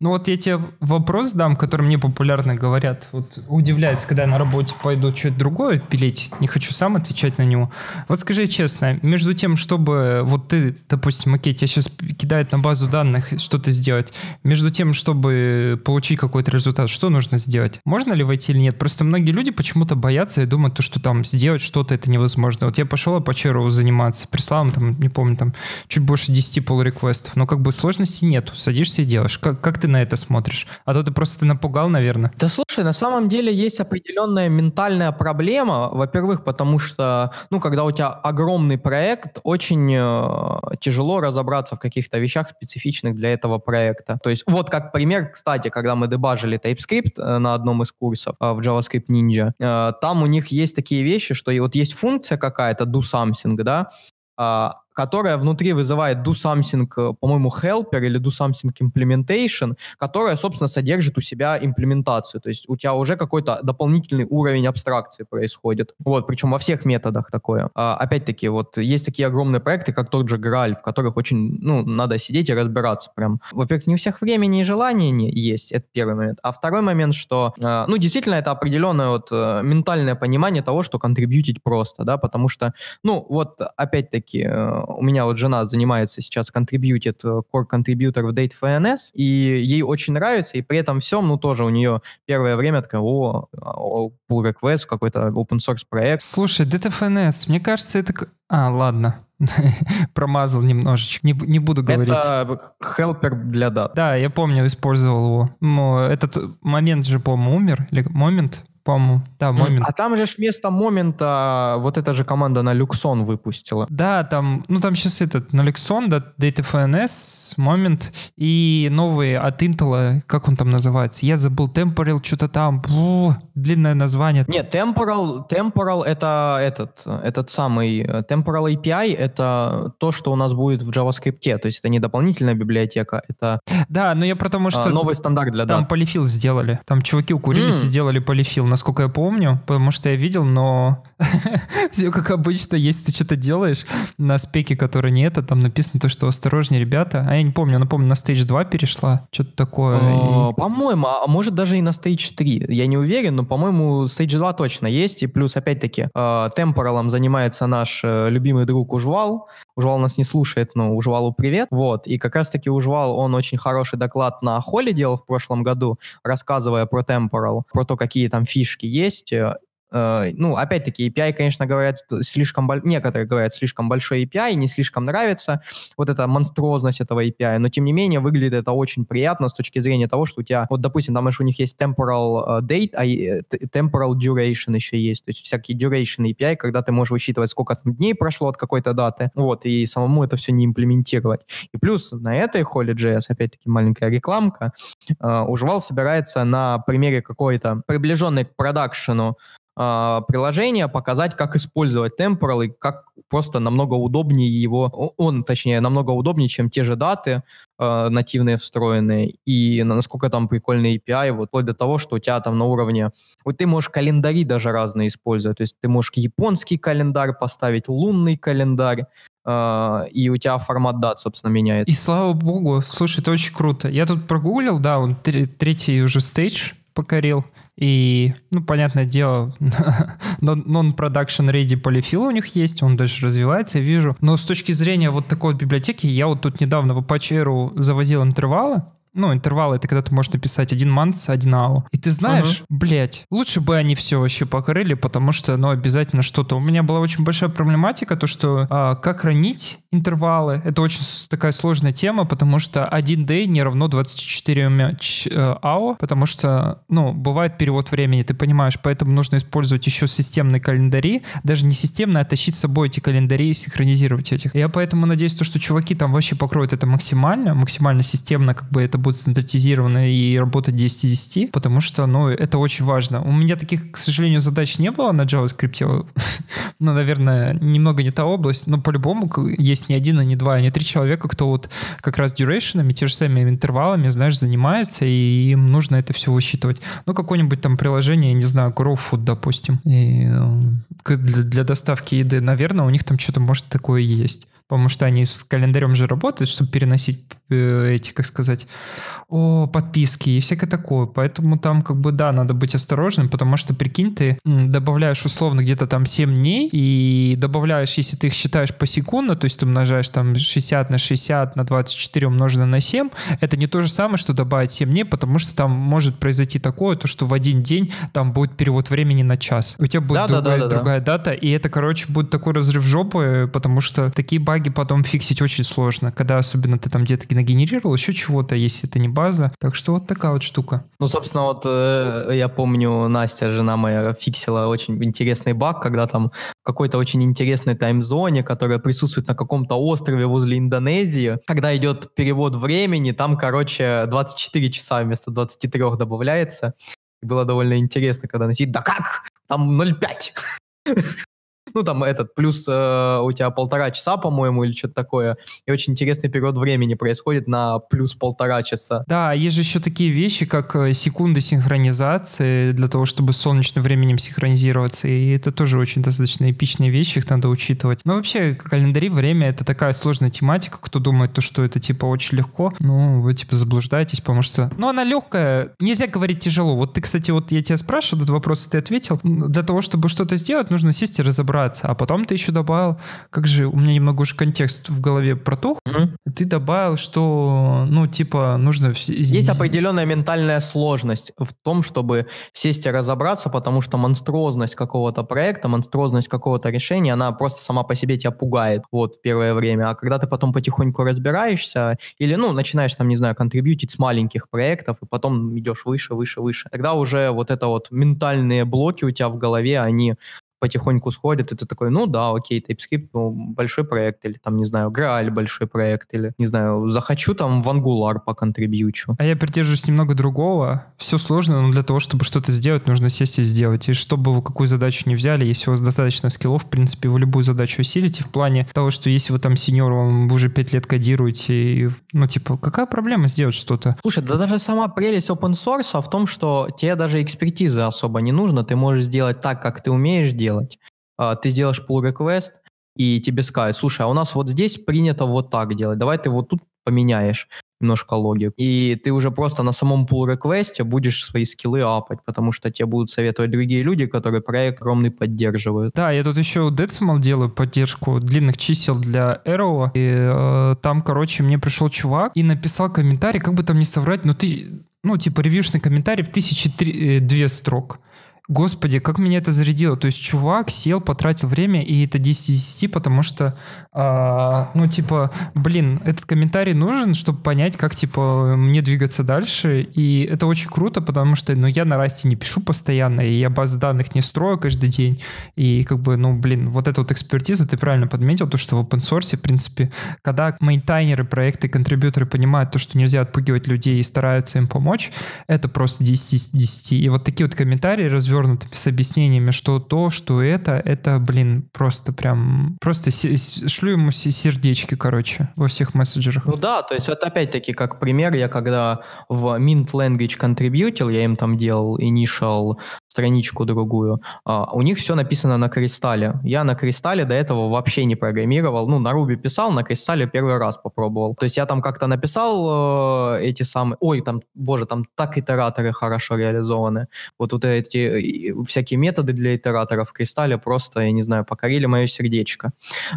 Ну вот я тебе вопрос дам, который мне популярно говорят. Вот удивляется, когда я на работе пойду что-то другое пилить, не хочу сам отвечать на него. Вот скажи честно, между тем, чтобы вот ты, допустим, окей, тебя сейчас кидают на базу данных что-то сделать, между тем, чтобы получить какой-то результат, что нужно сделать? Можно ли войти или нет? Просто многие люди почему-то боятся и думают, то, что там сделать что-то это невозможно. Вот я пошел по черу заниматься, прислал им там, не помню, там чуть больше 10 pull реквестов но как бы сложности нету. Садишься и делаешь. Как, как ты на это смотришь? А то ты просто ты напугал, наверное. Да слушай, на самом деле есть определенная ментальная проблема. Во-первых, потому что, ну, когда у тебя огромный проект, очень э, тяжело разобраться в каких-то вещах специфичных для этого проекта. То есть вот как пример, кстати, когда мы дебажили TypeScript э, на одном из курсов э, в JavaScript Ninja, э, там у них есть такие вещи, что и вот есть функция какая-то do something, да, а, которая внутри вызывает do something, э, по-моему, helper или do something implementation, которая, собственно, содержит у себя имплементацию. То есть у тебя уже какой-то дополнительный уровень абстракции происходит. Вот, причем во всех методах такое. А, опять-таки, вот есть такие огромные проекты, как тот же Graal, в которых очень, ну, надо сидеть и разбираться прям. Во-первых, не у всех времени и желания не есть, это первый момент. А второй момент, что, э, ну, действительно, это определенное вот э, ментальное понимание того, что контрибьютить просто, да, потому что, ну, вот, опять-таки, у меня вот жена занимается сейчас, контрибьютит э, core contributor в DataFNS, и ей очень нравится, и при этом всем, ну, тоже у нее первое время такая, о, о pull request, какой-то open source проект. Слушай, DataFNS, мне кажется, это... А, ладно, промазал немножечко. Не, не буду говорить. Это helper для дат. Да, я помню, использовал его. Но этот момент же, по-моему, умер. Или момент по-моему. Да, момент. А там же вместо момента вот эта же команда на Люксон выпустила. Да, там, ну там сейчас этот, на Люксон, да, DataFNS, момент, и новые от Intel, как он там называется? Я забыл, Temporal, что-то там, бу, длинное название. Нет, Temporal, Temporal это этот, этот самый, Temporal API это то, что у нас будет в JavaScript, то есть это не дополнительная библиотека, это да, но я потому что... А, новый стандарт для Там дат. полифил сделали, там чуваки укурились mm. и сделали полифил насколько я помню, потому что я видел, но все как обычно, если ты что-то делаешь на спеке, который не это, там написано то, что осторожнее, ребята. А я не помню, она, помню, на Stage 2 перешла, что-то такое. А, по-моему, а может даже и на Stage 3. Я не уверен, но, по-моему, Stage 2 точно есть. И плюс, опять-таки, темпоралом занимается наш э, любимый друг Ужвал. Ужвал нас не слушает, но Ужвалу привет. Вот. И как раз-таки Ужвал, он очень хороший доклад на Холле делал в прошлом году, рассказывая про Temporal, про то, какие там фичи фишки есть. Э, э, ну, опять-таки, API, конечно, говорят, слишком, некоторые говорят, слишком большой API, не слишком нравится вот эта монструозность этого API, но, тем не менее, выглядит это очень приятно с точки зрения того, что у тебя, вот, допустим, там еще у них есть temporal э, date, а temporal duration еще есть, то есть всякие duration API, когда ты можешь высчитывать, сколько там дней прошло от какой-то даты, вот, и самому это все не имплементировать. И плюс на этой холе JS, опять-таки, маленькая рекламка, Ужвал собирается на примере какой-то приближенной к продакшену э, приложения, показать, как использовать Temporal и как просто намного удобнее его, он, точнее, намного удобнее, чем те же даты э, нативные встроенные, и насколько там прикольный API, вот вплоть до того, что у тебя там на уровне, вот ты можешь календари даже разные использовать, то есть ты можешь японский календарь поставить, лунный календарь, Uh, и у тебя формат дат, собственно, меняется. И слава богу, слушай, это очень круто. Я тут прогуглил, да, он третий уже стейдж покорил. И, ну, понятное дело, non-production ready полифил у них есть, он дальше развивается, я вижу. Но с точки зрения вот такой вот библиотеки, я вот тут недавно в Apache завозил интервалы, ну, интервалы это когда ты можешь написать один months, один hour. И ты знаешь, uh-huh. блядь, лучше бы они все вообще покрыли, потому что, ну, обязательно что-то. У меня была очень большая проблематика, то, что а, как хранить интервалы, это очень такая сложная тема, потому что один day не равно 24 hour, потому что, ну, бывает перевод времени, ты понимаешь, поэтому нужно использовать еще системные календари, даже не системные, а тащить с собой эти календари и синхронизировать этих. Я поэтому надеюсь, то, что чуваки там вообще покроют это максимально, максимально системно, как бы это будет стандартизировано и работать 10 из 10, потому что, ну, это очень важно. У меня таких, к сожалению, задач не было на JavaScript. ну, наверное, немного не та область, но по-любому есть не один, а не два, а не три человека, кто вот как раз дюрейшенами, те же самыми интервалами, знаешь, занимается, и им нужно это все высчитывать. Ну, какое-нибудь там приложение, не знаю, GrowFood, допустим, и, для, для доставки еды, наверное, у них там что-то, может, такое есть. Потому что они с календарем же работают, чтобы переносить э, эти, как сказать, о, подписки и всякое такое. Поэтому там как бы, да, надо быть осторожным, потому что, прикинь, ты добавляешь условно где-то там 7 дней и добавляешь, если ты их считаешь по секунду, то есть ты умножаешь там 60 на 60 на 24 умноженное на 7, это не то же самое, что добавить 7 дней, потому что там может произойти такое, то что в один день там будет перевод времени на час. У тебя будет да, другая, да, да, другая да. дата, и это, короче, будет такой разрыв жопы, потому что такие баги потом фиксить очень сложно, когда особенно ты там где-то нагенерировал еще чего-то, если это не база. Так что вот такая вот штука. Ну, собственно, вот э, я помню, Настя, жена моя, фиксила очень интересный баг, когда там в какой-то очень интересной таймзоне, которая присутствует на каком-то острове возле Индонезии, когда идет перевод времени, там, короче, 24 часа вместо 23 добавляется. Было довольно интересно, когда сидит, да как? Там 0,5. Ну, там этот, плюс э, у тебя полтора часа, по-моему, или что-то такое, и очень интересный период времени происходит на плюс полтора часа. Да, есть же еще такие вещи, как э, секунды синхронизации для того, чтобы с солнечным временем синхронизироваться, и это тоже очень достаточно эпичные вещи, их надо учитывать. Но вообще, календари, время — это такая сложная тематика, кто думает, то, что это, типа, очень легко, ну, вы, типа, заблуждаетесь, потому что, ну, она легкая, нельзя говорить тяжело. Вот ты, кстати, вот я тебя спрашиваю, этот вопрос ты ответил. Для того, чтобы что-то сделать, нужно сесть и разобраться разобраться. А потом ты еще добавил, как же, у меня немного уже контекст в голове протух, mm-hmm. ты добавил, что, ну, типа, нужно... Есть определенная ментальная сложность в том, чтобы сесть и разобраться, потому что монструозность какого-то проекта, монструозность какого-то решения, она просто сама по себе тебя пугает, вот, в первое время. А когда ты потом потихоньку разбираешься, или, ну, начинаешь, там, не знаю, контрибьютить с маленьких проектов, и потом идешь выше, выше, выше, тогда уже вот это вот ментальные блоки у тебя в голове, они потихоньку сходит, и ты такой, ну да, окей, TypeScript, ну, большой проект, или там, не знаю, Graal большой проект, или, не знаю, захочу там в Angular поконтрибьючу. А я придерживаюсь немного другого. Все сложно, но для того, чтобы что-то сделать, нужно сесть и сделать. И чтобы вы какую задачу не взяли, если у вас достаточно скиллов, в принципе, вы любую задачу усилите в плане того, что если вы там сеньор, вы уже пять лет кодируете, и, ну, типа, какая проблема сделать что-то? Слушай, да даже сама прелесть open source в том, что тебе даже экспертизы особо не нужно, ты можешь сделать так, как ты умеешь делать, делать. А, ты сделаешь pull request, и тебе скажут, слушай, а у нас вот здесь принято вот так делать, давай ты вот тут поменяешь немножко логику. И ты уже просто на самом pull request будешь свои скиллы апать, потому что тебе будут советовать другие люди, которые проект огромный поддерживают. Да, я тут еще Decimal делаю поддержку длинных чисел для Arrow, и э, там, короче, мне пришел чувак и написал комментарий, как бы там не соврать, но ты, ну, типа, ревьюшный комментарий в тысячи три, э, две строк. Господи, как меня это зарядило. То есть чувак сел, потратил время, и это 10 из 10, потому что, а, ну, типа, блин, этот комментарий нужен, чтобы понять, как, типа, мне двигаться дальше. И это очень круто, потому что, ну, я на расте не пишу постоянно, и я баз данных не строю каждый день. И, как бы, ну, блин, вот эта вот экспертиза, ты правильно подметил, то, что в open source, в принципе, когда мейнтайнеры, проекты, контрибьюторы понимают то, что нельзя отпугивать людей и стараются им помочь, это просто 10 из 10. И вот такие вот комментарии развиваются развернутыми с объяснениями, что то, что это, это, блин, просто прям, просто шлю ему сердечки, короче, во всех мессенджерах. Ну да, то есть это опять-таки как пример, я когда в Mint Language контрибьютил, я им там делал initial страничку другую, а, у них все написано на кристалле. Я на кристалле до этого вообще не программировал, ну, на Ruby писал, на кристалле первый раз попробовал. То есть я там как-то написал э, эти самые, ой, там, боже, там так итераторы хорошо реализованы. Вот вот эти всякие методы для итераторов в кристалле просто, я не знаю, покорили мое сердечко.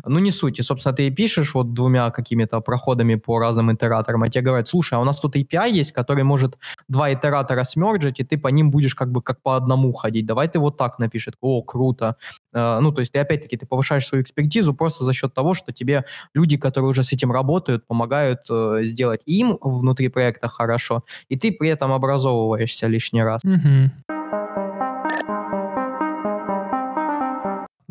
Ну, не суть. И, собственно, ты пишешь вот двумя какими-то проходами по разным итераторам, а тебе говорят, слушай, а у нас тут API есть, который может два итератора смерджить, и ты по ним будешь как бы как по одному ходить, давай ты вот так напишет, о, круто. Э, ну, то есть ты опять-таки ты повышаешь свою экспертизу просто за счет того, что тебе люди, которые уже с этим работают, помогают э, сделать им внутри проекта хорошо, и ты при этом образовываешься лишний раз. Угу.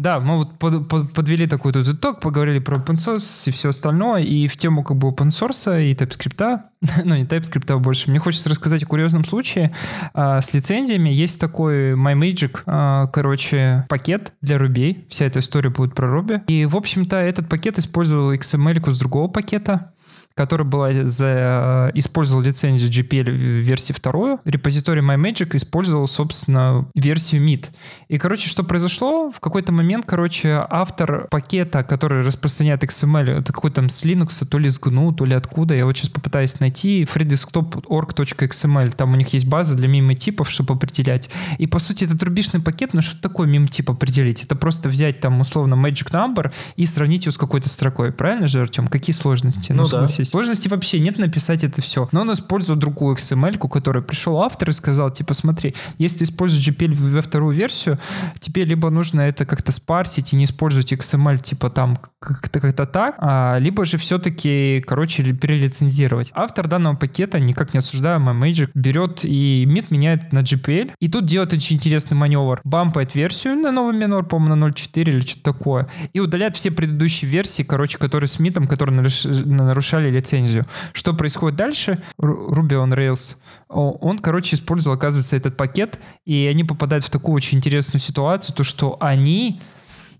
Да, мы вот под, под, подвели такой тут итог, поговорили про open source и все остальное, и в тему как бы open source и TypeScript, ну не TypeScript а больше. Мне хочется рассказать о курьезном случае а, с лицензиями. Есть такой MyMagic, а, короче, пакет для Ruby. Вся эта история будет про Ruby. И, в общем-то, этот пакет использовал XML с другого пакета, который была за, использовал лицензию GPL версии вторую. Репозиторий MyMagic использовал, собственно, версию MIT. И, короче, что произошло? В какой-то момент, короче, автор пакета, который распространяет XML, это какой-то там с Linux, то ли с GNU, то ли откуда, я вот сейчас попытаюсь найти, freedesktop.org.xml, там у них есть база для мимо-типов, чтобы определять. И, по сути, это трубишный пакет, но что такое мим-тип определить? Это просто взять там, условно, magic number и сравнить его с какой-то строкой. Правильно же, Артем? Какие сложности? Ну, ну да. Сложности вообще нет написать это все. Но он использует другую XML, которую пришел автор и сказал, типа, смотри, если используешь GPL во вторую версию, тебе либо нужно это как-то спарсить и не использовать XML, типа там как-то как-то так, а, либо же все-таки, короче, перелицензировать. Автор данного пакета, никак не осуждаю, Magic, берет и MIT меняет на GPL, и тут делает очень интересный маневр. Бампает версию на новый минор, по-моему, на 0.4 или что-то такое, и удаляет все предыдущие версии, короче, которые с MIT, которые нарушали лицензию. Что происходит дальше? Ruby on Rails. Он, короче, использовал, оказывается, этот пакет, и они попадают в такую очень интересную ситуацию, то, что они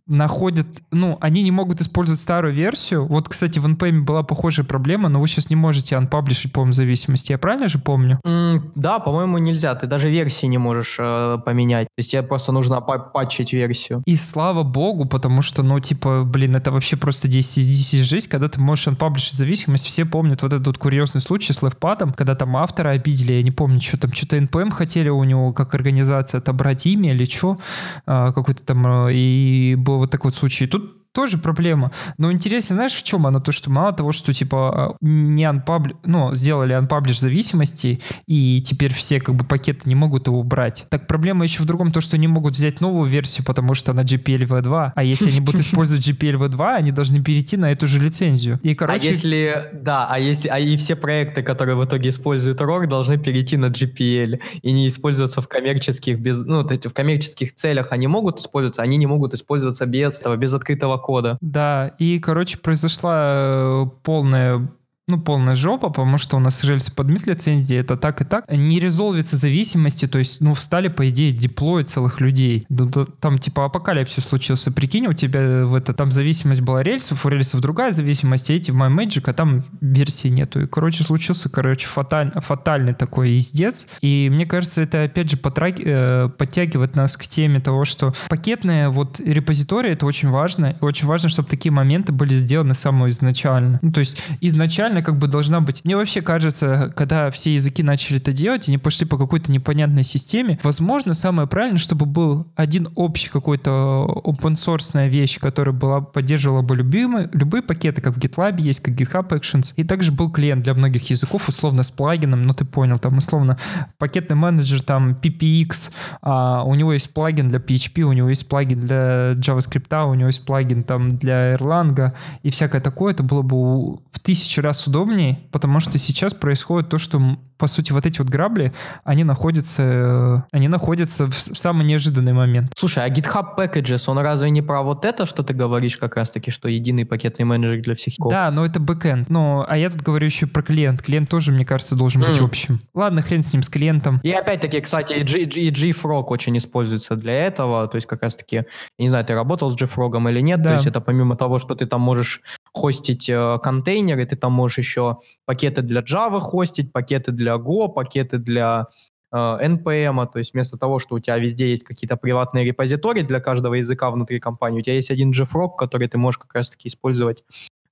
находят, ну, они не могут использовать старую версию. Вот, кстати, в NPM была похожая проблема, но вы сейчас не можете анпаблишить, по-моему, зависимости. Я правильно же помню? Mm, да, по-моему, нельзя. Ты даже версии не можешь э, поменять. То есть тебе просто нужно патчить версию. И слава богу, потому что, ну, типа, блин, это вообще просто 10 из 10 жизнь, когда ты можешь анпаблишить зависимость. Все помнят вот этот вот курьезный случай с левпадом, когда там автора обидели, я не помню, что там, что-то NPM хотели у него как организация отобрать имя или что, э, какой-то там, э, и был вот такой вот случай. Тут тоже проблема. Но интересно, знаешь, в чем она? То, что мало того, что типа не unpublish, ну, сделали unpublish зависимости, и теперь все как бы пакеты не могут его убрать. Так проблема еще в другом, то, что они могут взять новую версию, потому что она GPL-V2, а если они будут использовать GPL-V2, они должны перейти на эту же лицензию. И, короче... А если, да, а если, а и все проекты, которые в итоге используют ROR, должны перейти на GPL и не использоваться в коммерческих, без, ну, в коммерческих целях они могут использоваться, они не могут использоваться без, без открытого кода. Да, и, короче, произошла э, полная ну, полная жопа, потому что у нас рельсы подмит лицензии, это так и так. Не резолвится зависимости, то есть, ну, встали, по идее, деплои целых людей. Там, типа, апокалипсис случился, прикинь, у тебя в это, там зависимость была рельсов, у рельсов другая зависимость, а эти в MyMagic, а там версии нету. И, короче, случился, короче, фаталь, фатальный такой издец. И мне кажется, это, опять же, потраг... э, подтягивает нас к теме того, что пакетные вот репозитории, это очень важно, и очень важно, чтобы такие моменты были сделаны самого изначально. Ну, то есть, изначально изначально как бы должна быть... Мне вообще кажется, когда все языки начали это делать, они пошли по какой-то непонятной системе, возможно, самое правильное, чтобы был один общий какой-то open source вещь, которая была, поддерживала бы любимые, любые пакеты, как в GitLab есть, как GitHub Actions, и также был клиент для многих языков, условно, с плагином, ну ты понял, там, условно, пакетный менеджер, там, PPX, а, у него есть плагин для PHP, у него есть плагин для JavaScript, у него есть плагин там для Erlang и всякое такое, это было бы в тысячу раз удобнее, потому что сейчас происходит то, что, по сути, вот эти вот грабли, они находятся, э, они находятся в самый неожиданный момент. Слушай, а GitHub Packages, он разве не про вот это, что ты говоришь как раз-таки, что единый пакетный менеджер для всех? Да, но это бэкэнд. Ну, а я тут говорю еще про клиент. Клиент тоже, мне кажется, должен быть mm. общим. Ладно, хрен с ним, с клиентом. И опять-таки, кстати, и, G, и JFrog очень используется для этого. То есть как раз-таки, я не знаю, ты работал с JFrog или нет, да. то есть это помимо того, что ты там можешь хостить э, контейнеры, ты там можешь еще пакеты для Java хостить, пакеты для Go, пакеты для э, NPM, то есть вместо того, что у тебя везде есть какие-то приватные репозитории для каждого языка внутри компании, у тебя есть один JFrog, который ты можешь как раз-таки использовать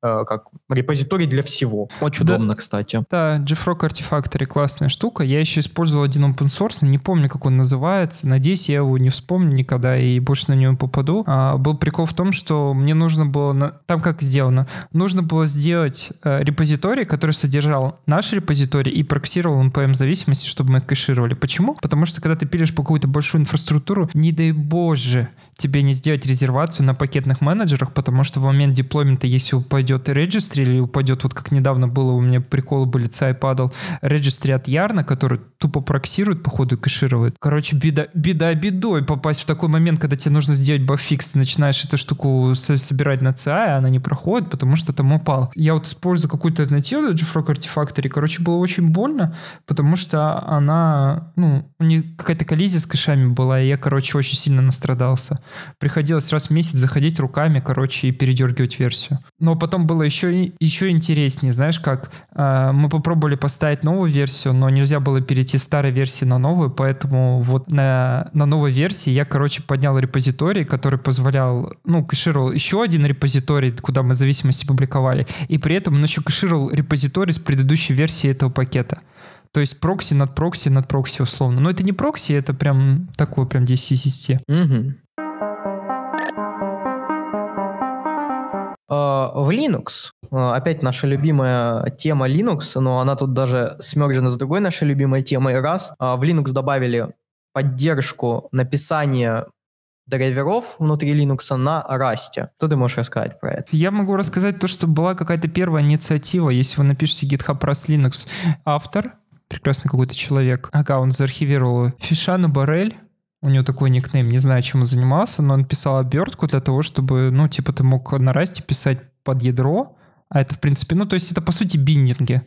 как репозиторий для всего. Очень да, удобно, кстати. Да, JFrog Artifactory классная штука. Я еще использовал один open source, не помню, как он называется. Надеюсь, я его не вспомню никогда и больше на него попаду. А, был прикол в том, что мне нужно было... На... Там как сделано? Нужно было сделать э, репозиторий, который содержал наш репозиторий и проксировал NPM зависимости, чтобы мы их кэшировали. Почему? Потому что когда ты пилишь по какую-то большую инфраструктуру, не дай боже, тебе не сделать резервацию на пакетных менеджерах, потому что в момент деплоймента, если упадет упадет registry или упадет, вот как недавно было у меня приколы были, цай падал, registry от Ярна, который тупо проксирует, походу, и кэширует. Короче, беда, беда бедой попасть в такой момент, когда тебе нужно сделать багфикс, ты начинаешь эту штуку собирать на CI, а она не проходит, потому что там упал. Я вот использую какую-то альтернативу JFrog Artifactory, короче, было очень больно, потому что она, ну, у нее какая-то коллизия с кэшами была, и я, короче, очень сильно настрадался. Приходилось раз в месяц заходить руками, короче, и передергивать версию. Но потом потом было еще, еще интереснее, знаешь, как э, мы попробовали поставить новую версию, но нельзя было перейти с старой версии на новую, поэтому вот на, на новой версии я, короче, поднял репозиторий, который позволял, ну, кэшировал еще один репозиторий, куда мы зависимости публиковали, и при этом он еще кэшировал репозиторий с предыдущей версии этого пакета. То есть прокси над прокси над прокси условно. Но это не прокси, это прям такой прям DCST. Угу. В Linux, а, опять наша любимая тема Linux, но она тут даже смержена с другой нашей любимой темой Rust. А, в Linux добавили поддержку написания драйверов внутри Linux на Rust. Что ты можешь рассказать про это? Я могу рассказать то, что была какая-то первая инициатива. Если вы напишете GitHub Rust Linux, автор, прекрасный какой-то человек, аккаунт заархивировал Фишана Барель, у него такой никнейм, не знаю, чем он занимался, но он писал обертку для того, чтобы, ну, типа, ты мог на расте писать под ядро, а это, в принципе, ну, то есть это, по сути, биндинги.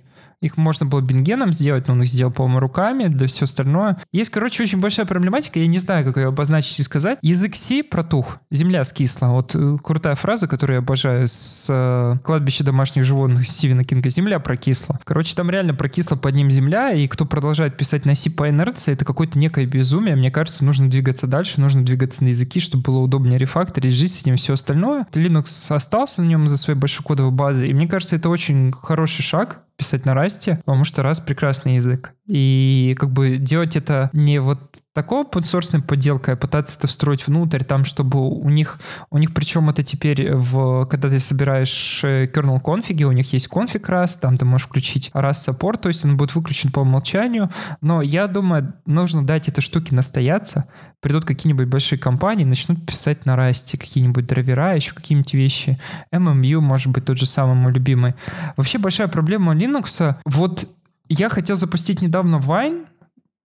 Их можно было бингеном сделать, но он их сделал, по-моему, руками, да все остальное. Есть, короче, очень большая проблематика, я не знаю, как ее обозначить и сказать. Язык C протух, земля скисла. Вот э, крутая фраза, которую я обожаю с э, кладбища домашних животных Стивена Кинга. Земля прокисла. Короче, там реально прокисла под ним земля, и кто продолжает писать на C по инерции, это какое-то некое безумие. Мне кажется, нужно двигаться дальше, нужно двигаться на языки, чтобы было удобнее рефакторить, жить с этим все остальное. Linux остался на нем за своей большой кодовой базой, и мне кажется, это очень хороший шаг, писать на расте, потому что раз прекрасный язык. И как бы делать это не вот такой open подделкой, а пытаться это встроить внутрь, там, чтобы у них, у них причем это теперь, в, когда ты собираешь э, kernel конфиги, у них есть конфиг раз, там ты можешь включить раз support, то есть он будет выключен по умолчанию, но я думаю, нужно дать этой штуке настояться, придут какие-нибудь большие компании, начнут писать на Rust е какие-нибудь драйвера, еще какие-нибудь вещи, MMU, может быть, тот же самый мой любимый. Вообще большая проблема Linux, вот я хотел запустить недавно Wine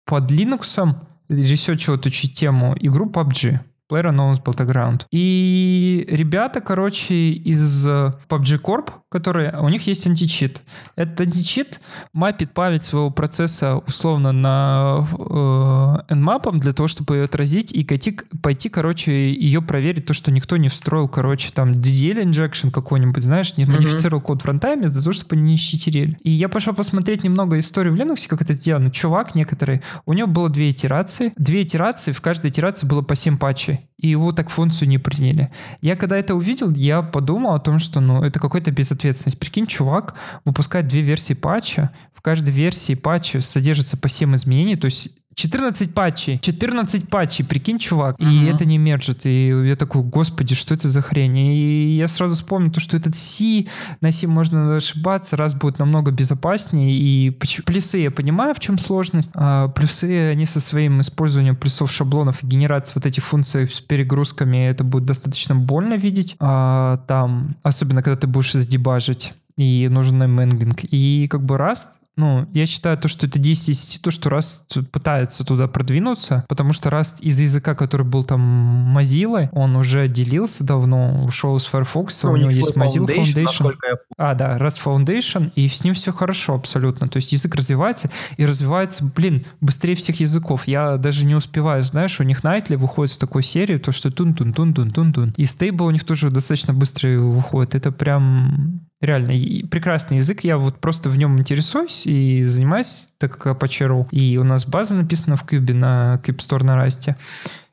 под Linux, research ил эту тему, игру PUBG. PlayerUnknown's Battleground. И ребята, короче, из э, PUBG Corp, которые, у них есть античит. Этот античит мапит память своего процесса условно на э, mmap для того, чтобы ее отразить и пойти, пойти, короче, ее проверить, то, что никто не встроил, короче, там DLL injection какой-нибудь, знаешь, не модифицировал mm-hmm. код в runtime е для того, чтобы не читерили. И я пошел посмотреть немного историю в Linux, как это сделано. Чувак некоторый, у него было две итерации. Две итерации, в каждой итерации было по 7 патчей и его так функцию не приняли. Я когда это увидел, я подумал о том, что ну это какая-то безответственность. Прикинь, чувак выпускает две версии патча, в каждой версии патча содержится по 7 изменений, то есть 14 патчей. 14 патчей, прикинь, чувак. Uh-huh. И это не мержит. И я такой, господи, что это за хрень? И я сразу вспомнил то, что этот C, на C можно ошибаться, раз будет намного безопаснее. И плюсы я понимаю, в чем сложность. А плюсы, они со своим использованием плюсов шаблонов и генерацией вот этих функций с перегрузками, это будет достаточно больно видеть. А, там, особенно когда ты будешь это дебажить и нужен мэнглинг. И как бы Rust ну, я считаю то, что это 10 из 10, то, что Rust пытается туда продвинуться, потому что Rust из языка, который был там Mozilla, он уже делился давно, ушел из Firefox, ну, у, у него есть Mozilla Foundation. Foundation. А, да, Rust Foundation, и с ним все хорошо абсолютно. То есть язык развивается, и развивается, блин, быстрее всех языков. Я даже не успеваю, знаешь, у них Nightly выходит с такой серии, то, что тун-тун-тун-тун-тун-тун. И Stable у них тоже достаточно быстро выходит. Это прям Реально, прекрасный язык, я вот просто в нем интересуюсь и занимаюсь, так как Apache.ru. И у нас база написана в Кубе на Cube Store на Расте.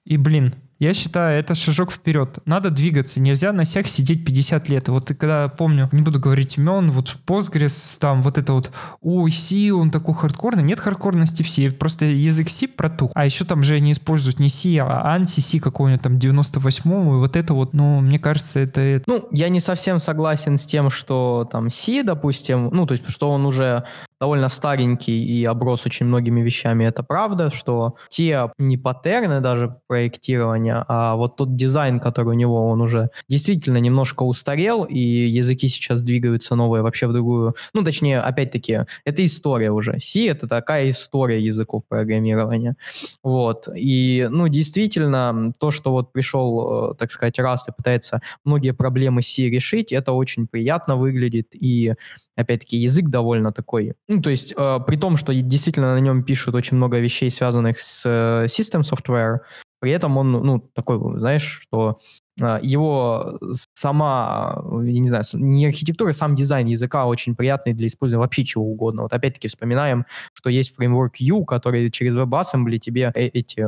И, блин, я считаю, это шажок вперед. Надо двигаться. Нельзя на сях сидеть 50 лет. Вот когда помню, не буду говорить имен, вот в Postgres, там вот это вот, ой, C, он такой хардкорный. Нет хардкорности в C, просто язык C протух. А еще там же они используют не C, а ANSI какой-нибудь там 98 и вот это вот, ну, мне кажется, это... Ну, я не совсем согласен с тем, что там C, допустим, ну, то есть, что он уже довольно старенький и оброс очень многими вещами. Это правда, что те не паттерны даже проектирования, а вот тот дизайн, который у него, он уже действительно немножко устарел, и языки сейчас двигаются новые вообще в другую... Ну, точнее, опять-таки, это история уже. C — это такая история языков программирования. Вот. И, ну, действительно, то, что вот пришел, э, так сказать, раз и пытается многие проблемы C решить, это очень приятно выглядит, и опять-таки, язык довольно такой Ну, то есть, э, при том, что действительно на нем пишут очень много вещей, связанных с э, System Software, при этом он, ну, такой, знаешь, что э, его сама, я не знаю, не архитектура, сам дизайн языка очень приятный для использования вообще чего угодно. Вот опять-таки вспоминаем, что есть фреймворк U, который через WebAssembly тебе э, эти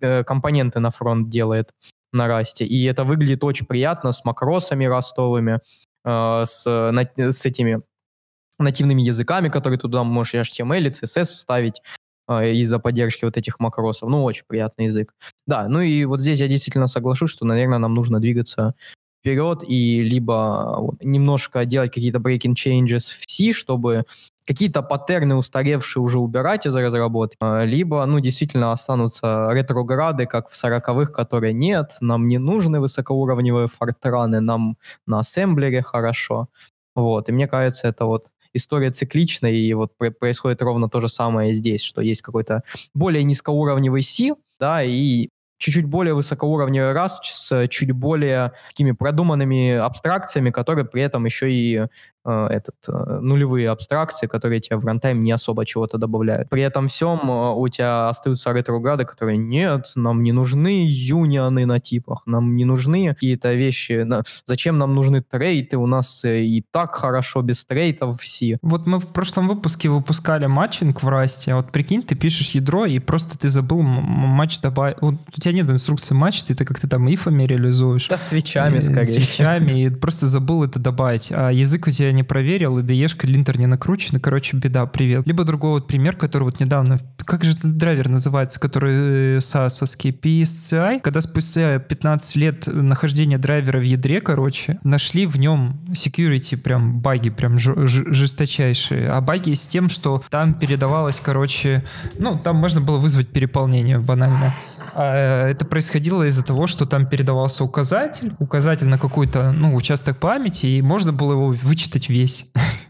э, компоненты на фронт делает на расте. И это выглядит очень приятно с макросами ростовыми, с, с этими нативными языками, которые туда можешь HTML и CSS вставить э, из-за поддержки вот этих макросов. Ну, очень приятный язык. Да, ну и вот здесь я действительно соглашусь, что, наверное, нам нужно двигаться вперед и либо вот, немножко делать какие-то breaking changes в C, чтобы какие-то паттерны устаревшие уже убирать из разработки, а, либо, ну, действительно останутся ретрограды, как в сороковых, которые нет, нам не нужны высокоуровневые фортраны, нам на ассемблере хорошо. Вот, и мне кажется, это вот история цикличная, и вот происходит ровно то же самое здесь, что есть какой-то более низкоуровневый C, да, и чуть-чуть более высокоуровневый раз с чуть более такими продуманными абстракциями, которые при этом еще и этот, э, нулевые абстракции, которые тебе в runtime не особо чего-то добавляют. При этом всем э, у тебя остаются ретрограды, которые нет, нам не нужны union ы на типах, нам не нужны какие-то вещи, зачем нам нужны trait ы, у нас э, и так хорошо без trait ов все. Вот мы в прошлом выпуске выпускали matching в Rust е, вот прикинь, ты пишешь ядро, и просто ты забыл матч добавить. Вот у тебя нет инструкции матч, ты это как-то там if ами реализуешь. Да, switch ами, и, скорее. Switch ами, и просто забыл это добавить. А язык у тебя я не проверил, IDE шка, линтер не накручен, и, короче, беда, привет. Либо другой вот пример, который вот недавно, как же этот драйвер называется, который э, сасовский, PSCI, когда спустя 15 лет нахождения драйвера в ядре, короче, нашли в нем security, прям баги, прям жесточайшие. А баги с тем, что там передавалось, короче, ну, там можно было вызвать переполнение банально. А это происходило из-за того, что там передавался указатель, указатель на какой-то, ну, участок памяти, и можно было его вычитать весь.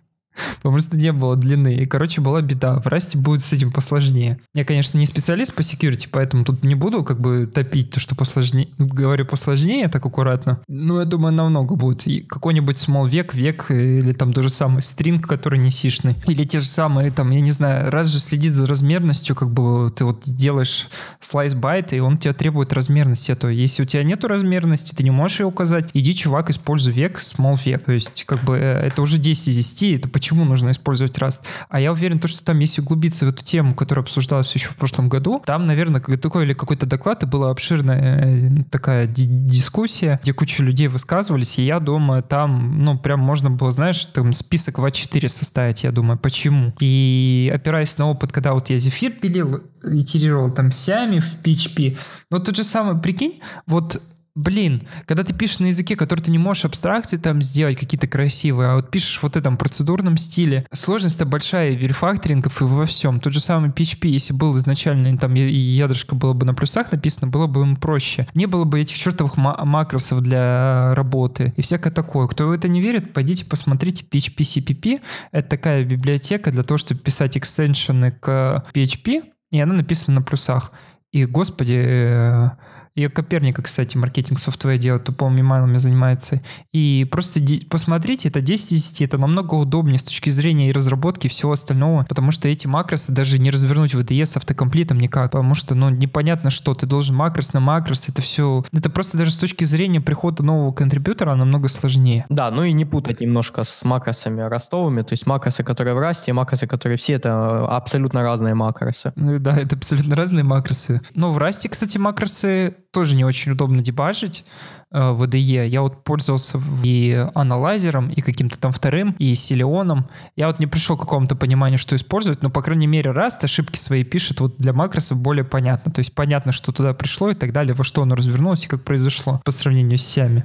потому что не было длины. И, короче, была беда. В Расте будет с этим посложнее. Я, конечно, не специалист по security, поэтому тут не буду как бы топить то, что посложнее. Говорю посложнее, так аккуратно. Но я думаю, намного будет. И какой-нибудь small век, век, или там тот же самый стринг, который не сишный. Или те же самые, там, я не знаю, раз же следит за размерностью, как бы ты вот делаешь слайс байт, и он тебе требует размерности. То если у тебя нету размерности, ты не можешь ее указать, иди, чувак, используй век, small век. То есть, как бы, э, это уже 10 из 10, это почему нужно использовать Rust. А я уверен, то, что там, если углубиться в эту тему, которая обсуждалась еще в прошлом году, там, наверное, такой или какой-то доклад, и была обширная э, такая дискуссия, где куча людей высказывались, и я думаю, там, ну, прям можно было, знаешь, там список в А4 составить, я думаю, почему. И опираясь на опыт, когда вот я Зефир пилил, итерировал там сями в PHP, но тот же самый, прикинь, вот блин, когда ты пишешь на языке, который ты не можешь абстракции там сделать какие-то красивые, а вот пишешь вот этом процедурном стиле, сложность-то большая в рефакторингов, и во всем. Тот же самый PHP, если был изначально, там ядрышко было бы на плюсах написано, было бы им проще. Не было бы этих чертовых макросов для работы и всякое такое. Кто в это не верит, пойдите посмотрите PHP CPP. Это такая библиотека для того, чтобы писать экстеншены к PHP, и она написана на плюсах. И, господи, э, и Коперника, кстати, маркетинг софтвера делает, тупыми майлами занимается. И просто посмотрите, это 10 из 10, это намного удобнее с точки зрения и разработки, и всего остального, потому что эти макросы даже не развернуть в EDE с автокомплитом никак, потому что, ну, непонятно что, ты должен макрос на макрос, это все, это просто даже с точки зрения прихода нового контрибьютора намного сложнее. Да, ну и не путать немножко с макросами ростовыми, то есть макросы, которые в расте, и макросы, которые все, это абсолютно разные макросы. Ну да, это абсолютно разные макросы. Но в расте, кстати, макросы тоже не очень удобно дебажить э, в IDE. Я вот пользовался и аналайзером, и каким-то там вторым, и силионом. Я вот не пришел к какому-то пониманию, что использовать, но, по крайней мере, Rust ошибки свои пишет вот для макросов более понятно. То есть понятно, что туда пришло и так далее, во что оно развернулось и как произошло по сравнению с сями.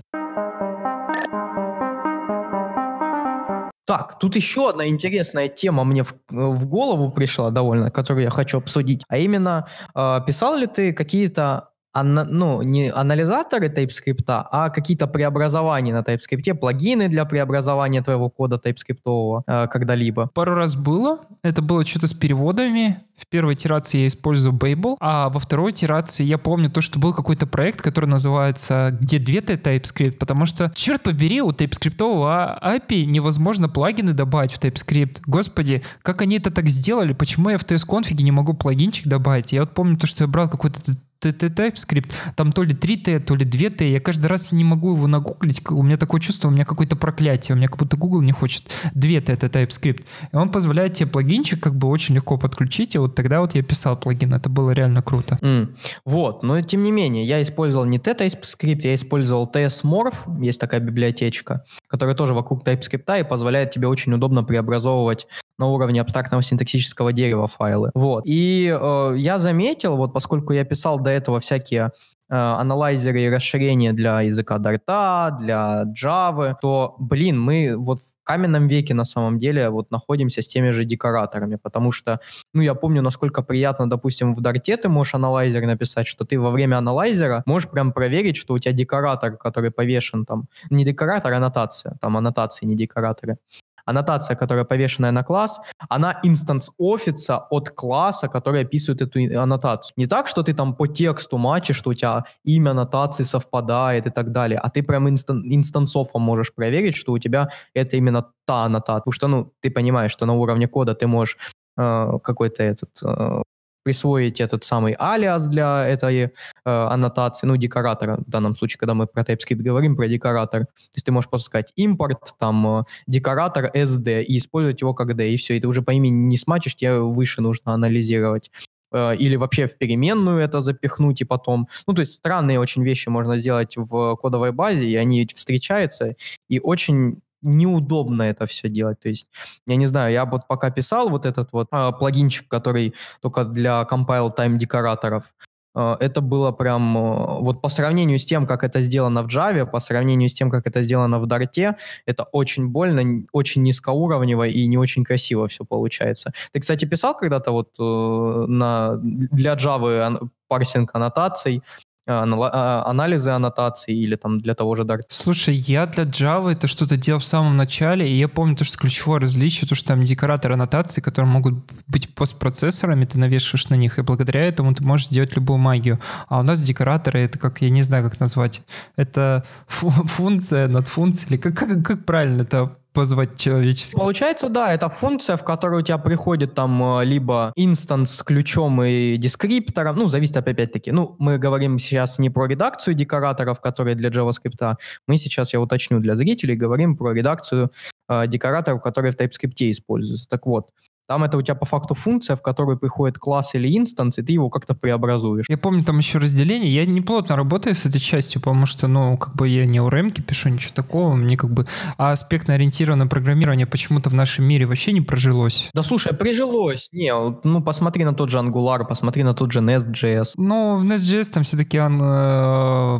Так, тут еще одна интересная тема мне в, в голову пришла довольно, которую я хочу обсудить. А именно, э, писал ли ты какие-то ана- ну, не анализаторы TypeScript, а какие-то преобразования на TypeScript, плагины для преобразования твоего кода TypeScript э, когда-либо. Пару раз было. Это было что-то с переводами. В первой итерации я использую Babel, а во второй итерации я помню то, что был какой-то проект, который называется «Где 2T TypeScript», потому что, черт побери, у TypeScript API невозможно плагины добавить в TypeScript. Господи, как они это так сделали? Почему я в TS-конфиге не могу плагинчик добавить? Я вот помню то, что я брал какой-то TypeScript, там то ли 3T, то ли 2T, я каждый раз не могу его нагуглить, у меня такое чувство, у меня какое-то проклятие, у меня как будто Google не хочет. 2T это TypeScript, и он позволяет тебе плагинчик как бы очень легко подключить, и вот тогда вот я писал плагин, это было реально круто. Mm. Вот, но тем не менее, я использовал не T-TypeScript, я использовал TSMorph, есть такая библиотечка, которая тоже вокруг TypeScript и позволяет тебе очень удобно преобразовывать на уровне абстрактного синтаксического дерева файлы. Вот. И э, я заметил, вот поскольку я писал до этого всякие э, аналайзеры и расширения для языка Dart, для Java, то, блин, мы вот в каменном веке на самом деле вот находимся с теми же декораторами, потому что, ну, я помню, насколько приятно, допустим, в Dart ты можешь аналайзер написать, что ты во время аналайзера можешь прям проверить, что у тебя декоратор, который повешен там, не декоратор, а аннотация, там аннотации, не декораторы, аннотация, которая повешенная на класс, она инстанс офиса от класса, который описывает эту аннотацию. Не так, что ты там по тексту матчишь, что у тебя имя аннотации совпадает и так далее, а ты прям инстан инстансофом можешь проверить, что у тебя это именно та аннотация. Потому что, ну, ты понимаешь, что на уровне кода ты можешь э, какой-то этот э, присвоить этот самый алиас для этой э, аннотации, ну, декоратора, в данном случае, когда мы про TypeScript говорим, про декоратор. То есть ты можешь просто сказать импорт, там, э, декоратор SD и использовать его как D, и все, и ты уже по имени не смачишь, тебе выше нужно анализировать э, или вообще в переменную это запихнуть и потом. Ну, то есть странные очень вещи можно сделать в кодовой базе, и они встречаются, и очень неудобно это все делать. То есть, я не знаю, я вот пока писал вот этот вот э, плагинчик, который только для compile time декораторов, э, это было прям, э, вот по сравнению с тем, как это сделано в Java, по сравнению с тем, как это сделано в Dart, это очень больно, очень низкоуровнево и не очень красиво все получается. Ты, кстати, писал когда-то вот э, на, для Java парсинг аннотаций, анализы аннотаций или там для того же Dart? Слушай, я для Java это что-то делал в самом начале, и я помню то, что ключевое различие, то, что там декораторы аннотаций, которые могут быть постпроцессорами, ты навешиваешь на них, и благодаря этому ты можешь сделать любую магию. А у нас декораторы, это как, я не знаю, как назвать, это функция над функцией, или как, как, как правильно это позвать человеческий. Получается, да, это функция, в которой у тебя приходит там э, либо инстанс с ключом и дескриптором, ну, зависит опять-таки. Ну, мы говорим сейчас не про редакцию декораторов, которые для JavaScript, мы сейчас, я уточню для зрителей, говорим про редакцию э, декораторов, которые в TypeScript используются. Так вот, там это у тебя по факту функция, в которую приходит класс или инстанс, и ты его как-то преобразуешь. Я помню там еще разделение. Я не плотно работаю с этой частью, потому что, ну, как бы я не у ремки пишу, ничего такого. Мне как бы... А аспектно-ориентированное программирование почему-то в нашем мире вообще не прожилось. Да слушай, прижилось. Не, ну посмотри на тот же Angular, посмотри на тот же Nest.js. Ну, в Nest.js там все-таки он... Э,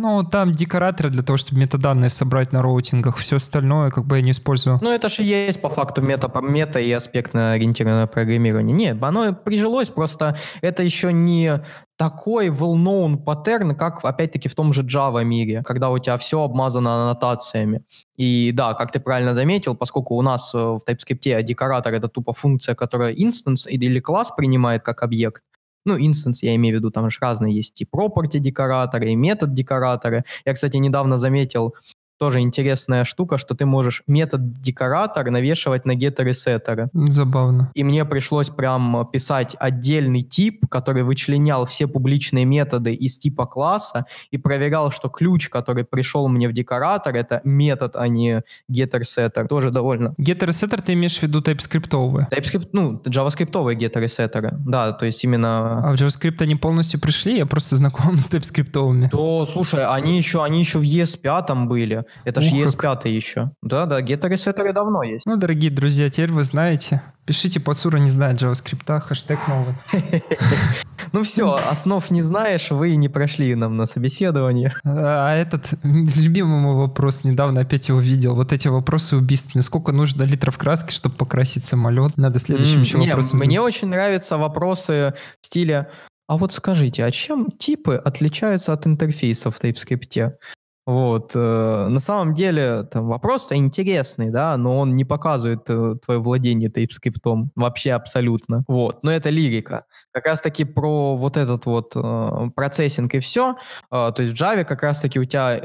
ну, там декораторы для того, чтобы метаданные собрать на роутингах. Все остальное как бы я не использую. Ну, это же есть по факту мета, мета и аспектно-ориентированное программирование. Нет, оно прижилось, просто это еще не такой well-known паттерн, как, опять-таки, в том же Java мире, когда у тебя все обмазано аннотациями. И да, как ты правильно заметил, поскольку у нас э, в TypeScript декоратор — это тупо функция, которая инстанс или класс принимает как объект, ну, инстанс, я имею в виду, там же разные есть и property декораторы, и метод декораторы. Я, кстати, недавно заметил тоже интересная штука, что ты можешь метод декоратор навешивать на геттеры сеттеры. Забавно. И мне пришлось прям писать отдельный тип, который вычленял все публичные методы из типа класса и проверял, что ключ, который пришел мне в декоратор, это метод, а не getter setter. Тоже довольно. Getter setter ты имеешь в виду TypeScript? TypeScript, ну, JavaScript getter сеттеры. Да, то есть именно... А в JavaScript они полностью пришли? Я просто знаком с TypeScript. То, слушай, они еще, они еще в ES5 были. Это же ES5 еще. Да-да, геттеры сеттеры давно есть. Ну, дорогие друзья, теперь вы знаете. Пишите Пацура не знает JavaScript, хэштег новый. Ну все, основ не знаешь, вы не прошли нам на собеседование. А этот любимый мой вопрос, недавно опять его видел. Вот эти вопросы убийственные. Сколько нужно литров краски, чтобы покрасить самолет? Надо следующим еще вопросом. Мне очень нравятся вопросы в стиле А вот скажите, а чем типы отличаются от интерфейсов в TypeScript? Вот. Э, на самом деле там вопрос-то интересный, да, но он не показывает э, твое владение TypeScript вообще абсолютно. Вот. Но это лирика. Как раз-таки про вот этот вот э, процессинг и все. Э, то есть в Java как раз-таки у тебя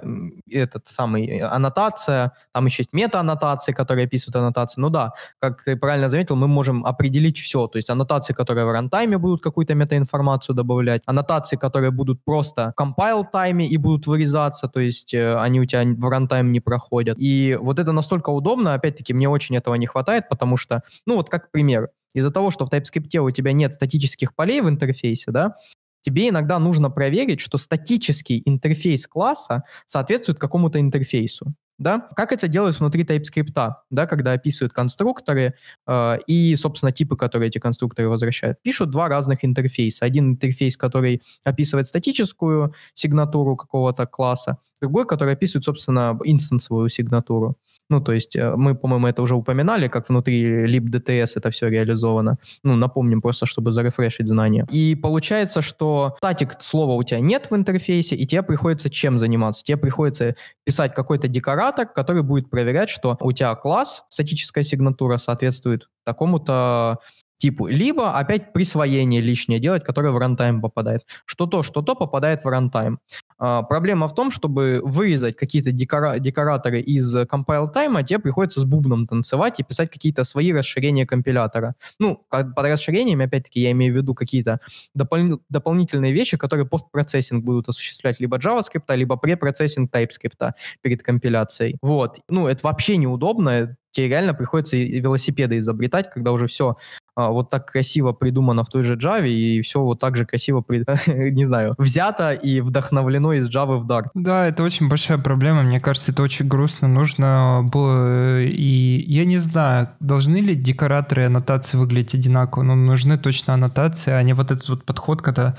этот самый аннотация, там еще есть мета-аннотации, которые описывают аннотации. Ну да, как ты правильно заметил, мы можем определить все. То есть аннотации, которые в рантайме будут какую-то метаинформацию добавлять, аннотации, которые будут просто в compile-тайме и будут вырезаться, то есть э, они у тебя в рантайм не проходят. И вот это настолько удобно, опять-таки, мне очень этого не хватает, потому что, ну вот как пример, из-за того, что в TypeScript у тебя нет статических полей в интерфейсе, да, тебе иногда нужно проверить, что статический интерфейс класса соответствует какому-то интерфейсу да, как это делается внутри TypeScript, да, когда описывают конструкторы э, и, собственно, типы, которые эти конструкторы возвращают. Пишут два разных интерфейса. Один интерфейс, который описывает статическую сигнатуру какого-то класса, другой, который описывает, собственно, инстансовую сигнатуру. Ну, то есть э, мы, по-моему, это уже упоминали, как внутри libDTS это все реализовано. Ну, напомним просто, чтобы зарефрешить знания. И получается, что статик слова у тебя нет в интерфейсе, и тебе приходится чем заниматься? Тебе приходится писать какой-то декоратор, который будет проверять, что у тебя класс, статическая сигнатура соответствует такому-то типу. Либо опять присвоение лишнее делать, которое в runtime попадает. Что то, что то попадает в runtime. А, проблема в том, чтобы вырезать какие-то декора- декораторы из compile time а, тебе приходится с бубном танцевать и писать какие-то свои расширения компилятора. Ну, под расширениями, опять-таки, я имею в виду какие-то допол- дополнительные вещи, которые постпроцессинг будут осуществлять либо JavaScript, либо препроцессинг TypeScript перед компиляцией. Вот. Ну, это вообще неудобно, тебе реально приходится велосипеды изобретать, когда уже все а, вот так красиво придумано в той же Java, и все вот так же красиво, при... не знаю, взято и вдохновлено из Java в Dart. Да, это очень большая проблема, мне кажется, это очень грустно. Нужно было, и я не знаю, должны ли декораторы и аннотации выглядеть одинаково, но нужны точно аннотации, а не вот этот вот подход, когда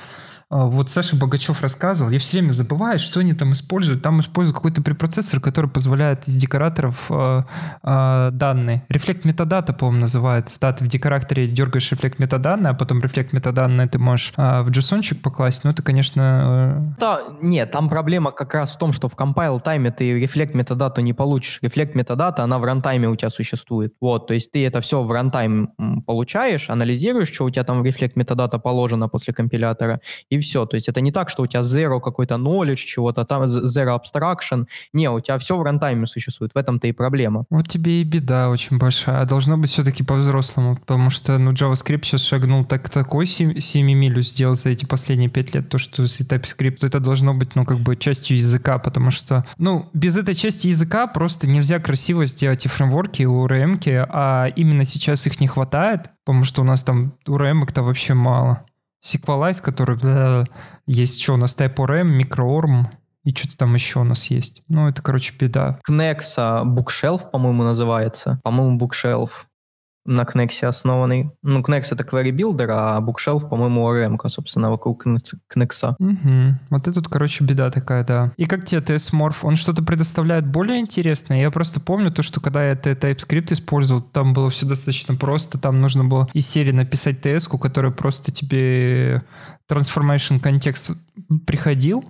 вот Саша Богачев рассказывал, я все время забываю, что они там используют. Там используют какой-то препроцессор, который позволяет из декораторов э, э, данные. Reflect metadata, по-моему, называется. Да, ты в декораторе дергаешь reflect метаданные, а потом reflect метаданные ты можешь э, в JSON покласть. Ну, это, конечно... Э... Да, нет, там проблема как раз в том, что в compile time е ты reflect метадату не получишь. Reflect metadata, она в runtime е у тебя существует. Вот, то есть ты это все в runtime получаешь, анализируешь, что у тебя там в reflect metadata положено после компилятора, и и все. То есть это не так, что у тебя zero какой-то knowledge чего-то, там zero abstraction. Не, у тебя все в рантайме существует. В этом-то и проблема. Вот тебе и беда очень большая. Должно быть все-таки по-взрослому, потому что ну, JavaScript сейчас шагнул так такой семимилю сделал за эти последние пять лет, то, что с TypeScript, это должно быть, ну, как бы частью языка, потому что, ну, без этой части языка просто нельзя красиво сделать и фреймворки, и URM, а именно сейчас их не хватает, потому что у нас там URM-то вообще мало. Sequelize, который э, есть что у нас TypeORM, MicroORM, и что-то там еще у нас есть. Ну, это, короче, беда. Knex Bookshelf, по-моему, называется. По-моему, Bookshelf на Knex основанный. Ну, Knex это query builder, а Bookshelf, по-моему, ORM, собственно, вокруг Knex. Угу. Вот это тут, короче, беда такая, да. И как тебе TS-Morph? Он что-то предоставляет более интересное? Я просто помню то, что когда я TypeScript использовал, там было все достаточно просто. Там нужно было из серии написать TS, которая просто тебе transformation контекст приходил,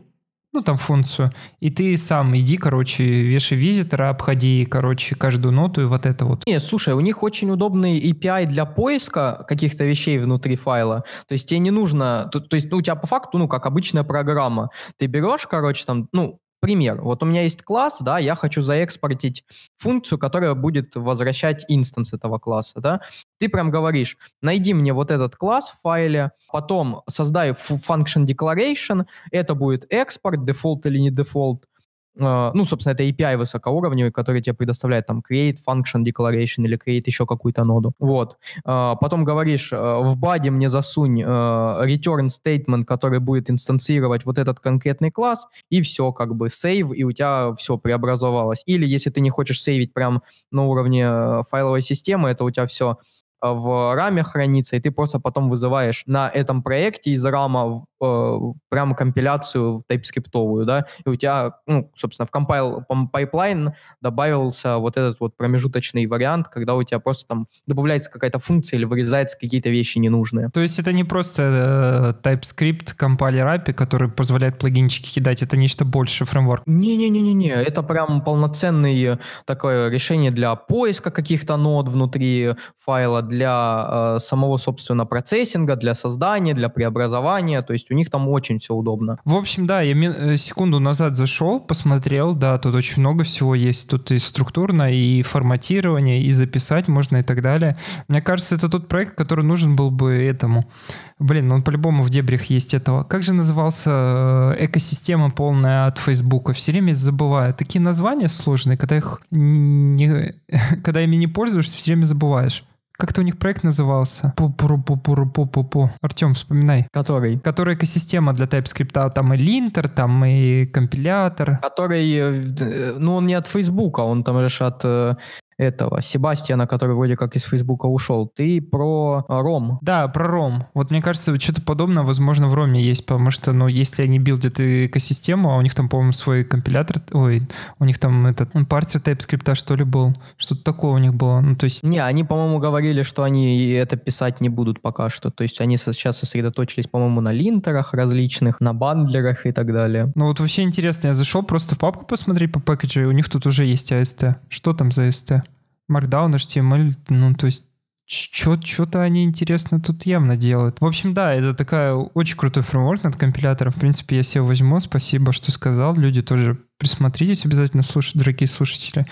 ну, там функцию, и ты сам иди, короче, вешай визитора, обходи, короче, каждую ноту и вот это вот. Не, слушай, у них очень удобный API для поиска каких-то вещей внутри файла. То есть тебе не нужно, то, то есть ну, у тебя по факту, ну, как обычная программа. Ты берешь, короче, там, ну, пример. Вот у меня есть класс, да, я хочу заэкспортить функцию, которая будет возвращать инстанс этого класса, да. Ты прям говоришь, найди мне вот этот класс в файле, потом создай function declaration, это будет export, default или не дефолт, ну, собственно, это API высокоуровневый, который тебе предоставляет там create function declaration или create еще какую-то ноду. Вот. А, потом говоришь, а, в body мне засунь return statement, который будет инстанцировать вот этот конкретный класс, и все, как бы save, и у тебя все преобразовалось. Или если ты не хочешь сейвить прям на уровне файловой системы, это у тебя все в раме хранится, и ты просто потом вызываешь на этом проекте из рама прямо компиляцию в TypeScript, да, и у тебя, ну, собственно, в compile pipeline добавился вот этот вот промежуточный вариант, когда у тебя просто там добавляется какая-то функция или вырезается какие-то вещи ненужные. То есть это не просто э, TypeScript компайлер API, который позволяет плагинчики кидать, это нечто больше фреймворк? Не-не-не-не, это прям полноценное такое решение для поиска каких-то нод внутри файла, для э, самого, собственно, процессинга, для создания, для преобразования, то есть у них там очень все удобно. В общем, да, я э, секунду назад зашел, посмотрел, да, тут очень много всего есть, тут и структурно, и форматирование, и записать можно и так далее. Мне кажется, это тот проект, который нужен был бы этому. Блин, он по-любому в дебрях есть этого. Как же назывался э, экосистема полная от Фейсбука? Все время забываю. Такие названия сложные, когда их не, когда ими не пользуешься, все время забываешь. Как-то у них проект назывался. Пу-пу-пу-пу-пу-пу-пу. Артем, вспоминай. Который? Который экосистема для TypeScript. Там и линтер, там и компилятор. Который, э, ну, он не от Фейсбука, он там лишь от э, этого Себастьяна, который вроде как из Фейсбука ушел. Ты про а, Ром. Да, про Ром. Вот мне кажется, что-то подобное, возможно, в Роме есть, потому что, ну, если они билдят экосистему, а у них там, по-моему, свой компилятор, ой, у них там этот, ну, партия TypeScript, что ли, был, что-то такое у них было, ну, то есть... Не, они, по-моему, говорили, что они это писать не будут пока что, то есть они сейчас сосредоточились, по-моему, на линтерах различных, на бандлерах и так далее. Ну, вот вообще интересно, я зашел просто в папку посмотреть по пакету, у них тут уже есть AST. Что там за AST? Markdown, HTML, ну, то есть что-то они интересно тут явно делают. В общем, да, это такая очень крутой фреймворк над компилятором. В принципе, я себе возьму. Спасибо, что сказал. Люди тоже присмотритесь обязательно, слушать, дорогие слушатели.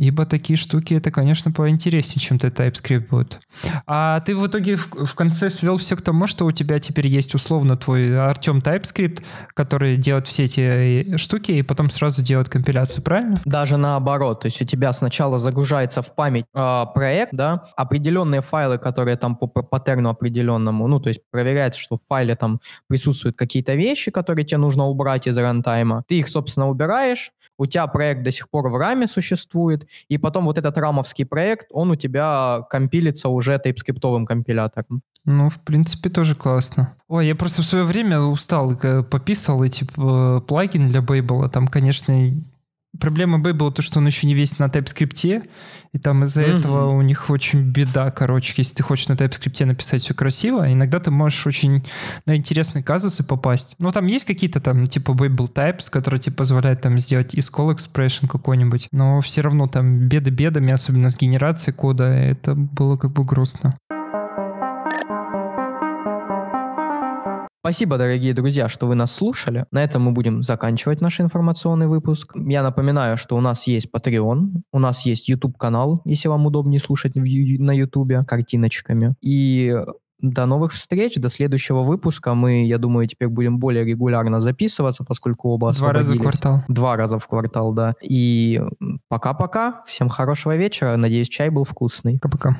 Ибо такие штуки, это, конечно, поинтереснее, чем TypeScript будет. А ты в итоге в, в конце свел все к тому, что у тебя теперь есть условно твой Артем TypeScript, который делает все эти штуки и потом сразу делает компиляцию, правильно? Даже наоборот. То есть у тебя сначала загружается в память э, проект, да, определенные файлы, которые там по паттерну определенному, ну, то есть проверяется, что в файле там присутствуют какие-то вещи, которые тебе нужно убрать из рантайма. Ты их, собственно, убираешь, у тебя проект до сих пор в раме существует, и потом вот этот рамовский проект, он у тебя компилится уже тайпскриптовым компилятором. Ну, в принципе, тоже классно. Ой, я просто в свое время устал, пописал эти э, плагины для Babel. Там, конечно, Проблема Б была то, что он еще не весь на TypeScript, и там из-за mm-hmm. этого у них очень беда, короче, если ты хочешь на TypeScript написать все красиво, иногда ты можешь очень на интересные казусы попасть. Ну, там есть какие-то там, типа, Babel Types, которые тебе позволяют там сделать из call expression какой-нибудь, но все равно там беды бедами, особенно с генерацией кода, это было как бы грустно. Спасибо, дорогие друзья, что вы нас слушали. На этом мы будем заканчивать наш информационный выпуск. Я напоминаю, что у нас есть Patreon, у нас есть YouTube-канал, если вам удобнее слушать на YouTube картиночками. И до новых встреч, до следующего выпуска. Мы, я думаю, теперь будем более регулярно записываться, поскольку оба Два раза в квартал. Два раза в квартал, да. И пока-пока. Всем хорошего вечера. Надеюсь, чай был вкусный. Пока-пока.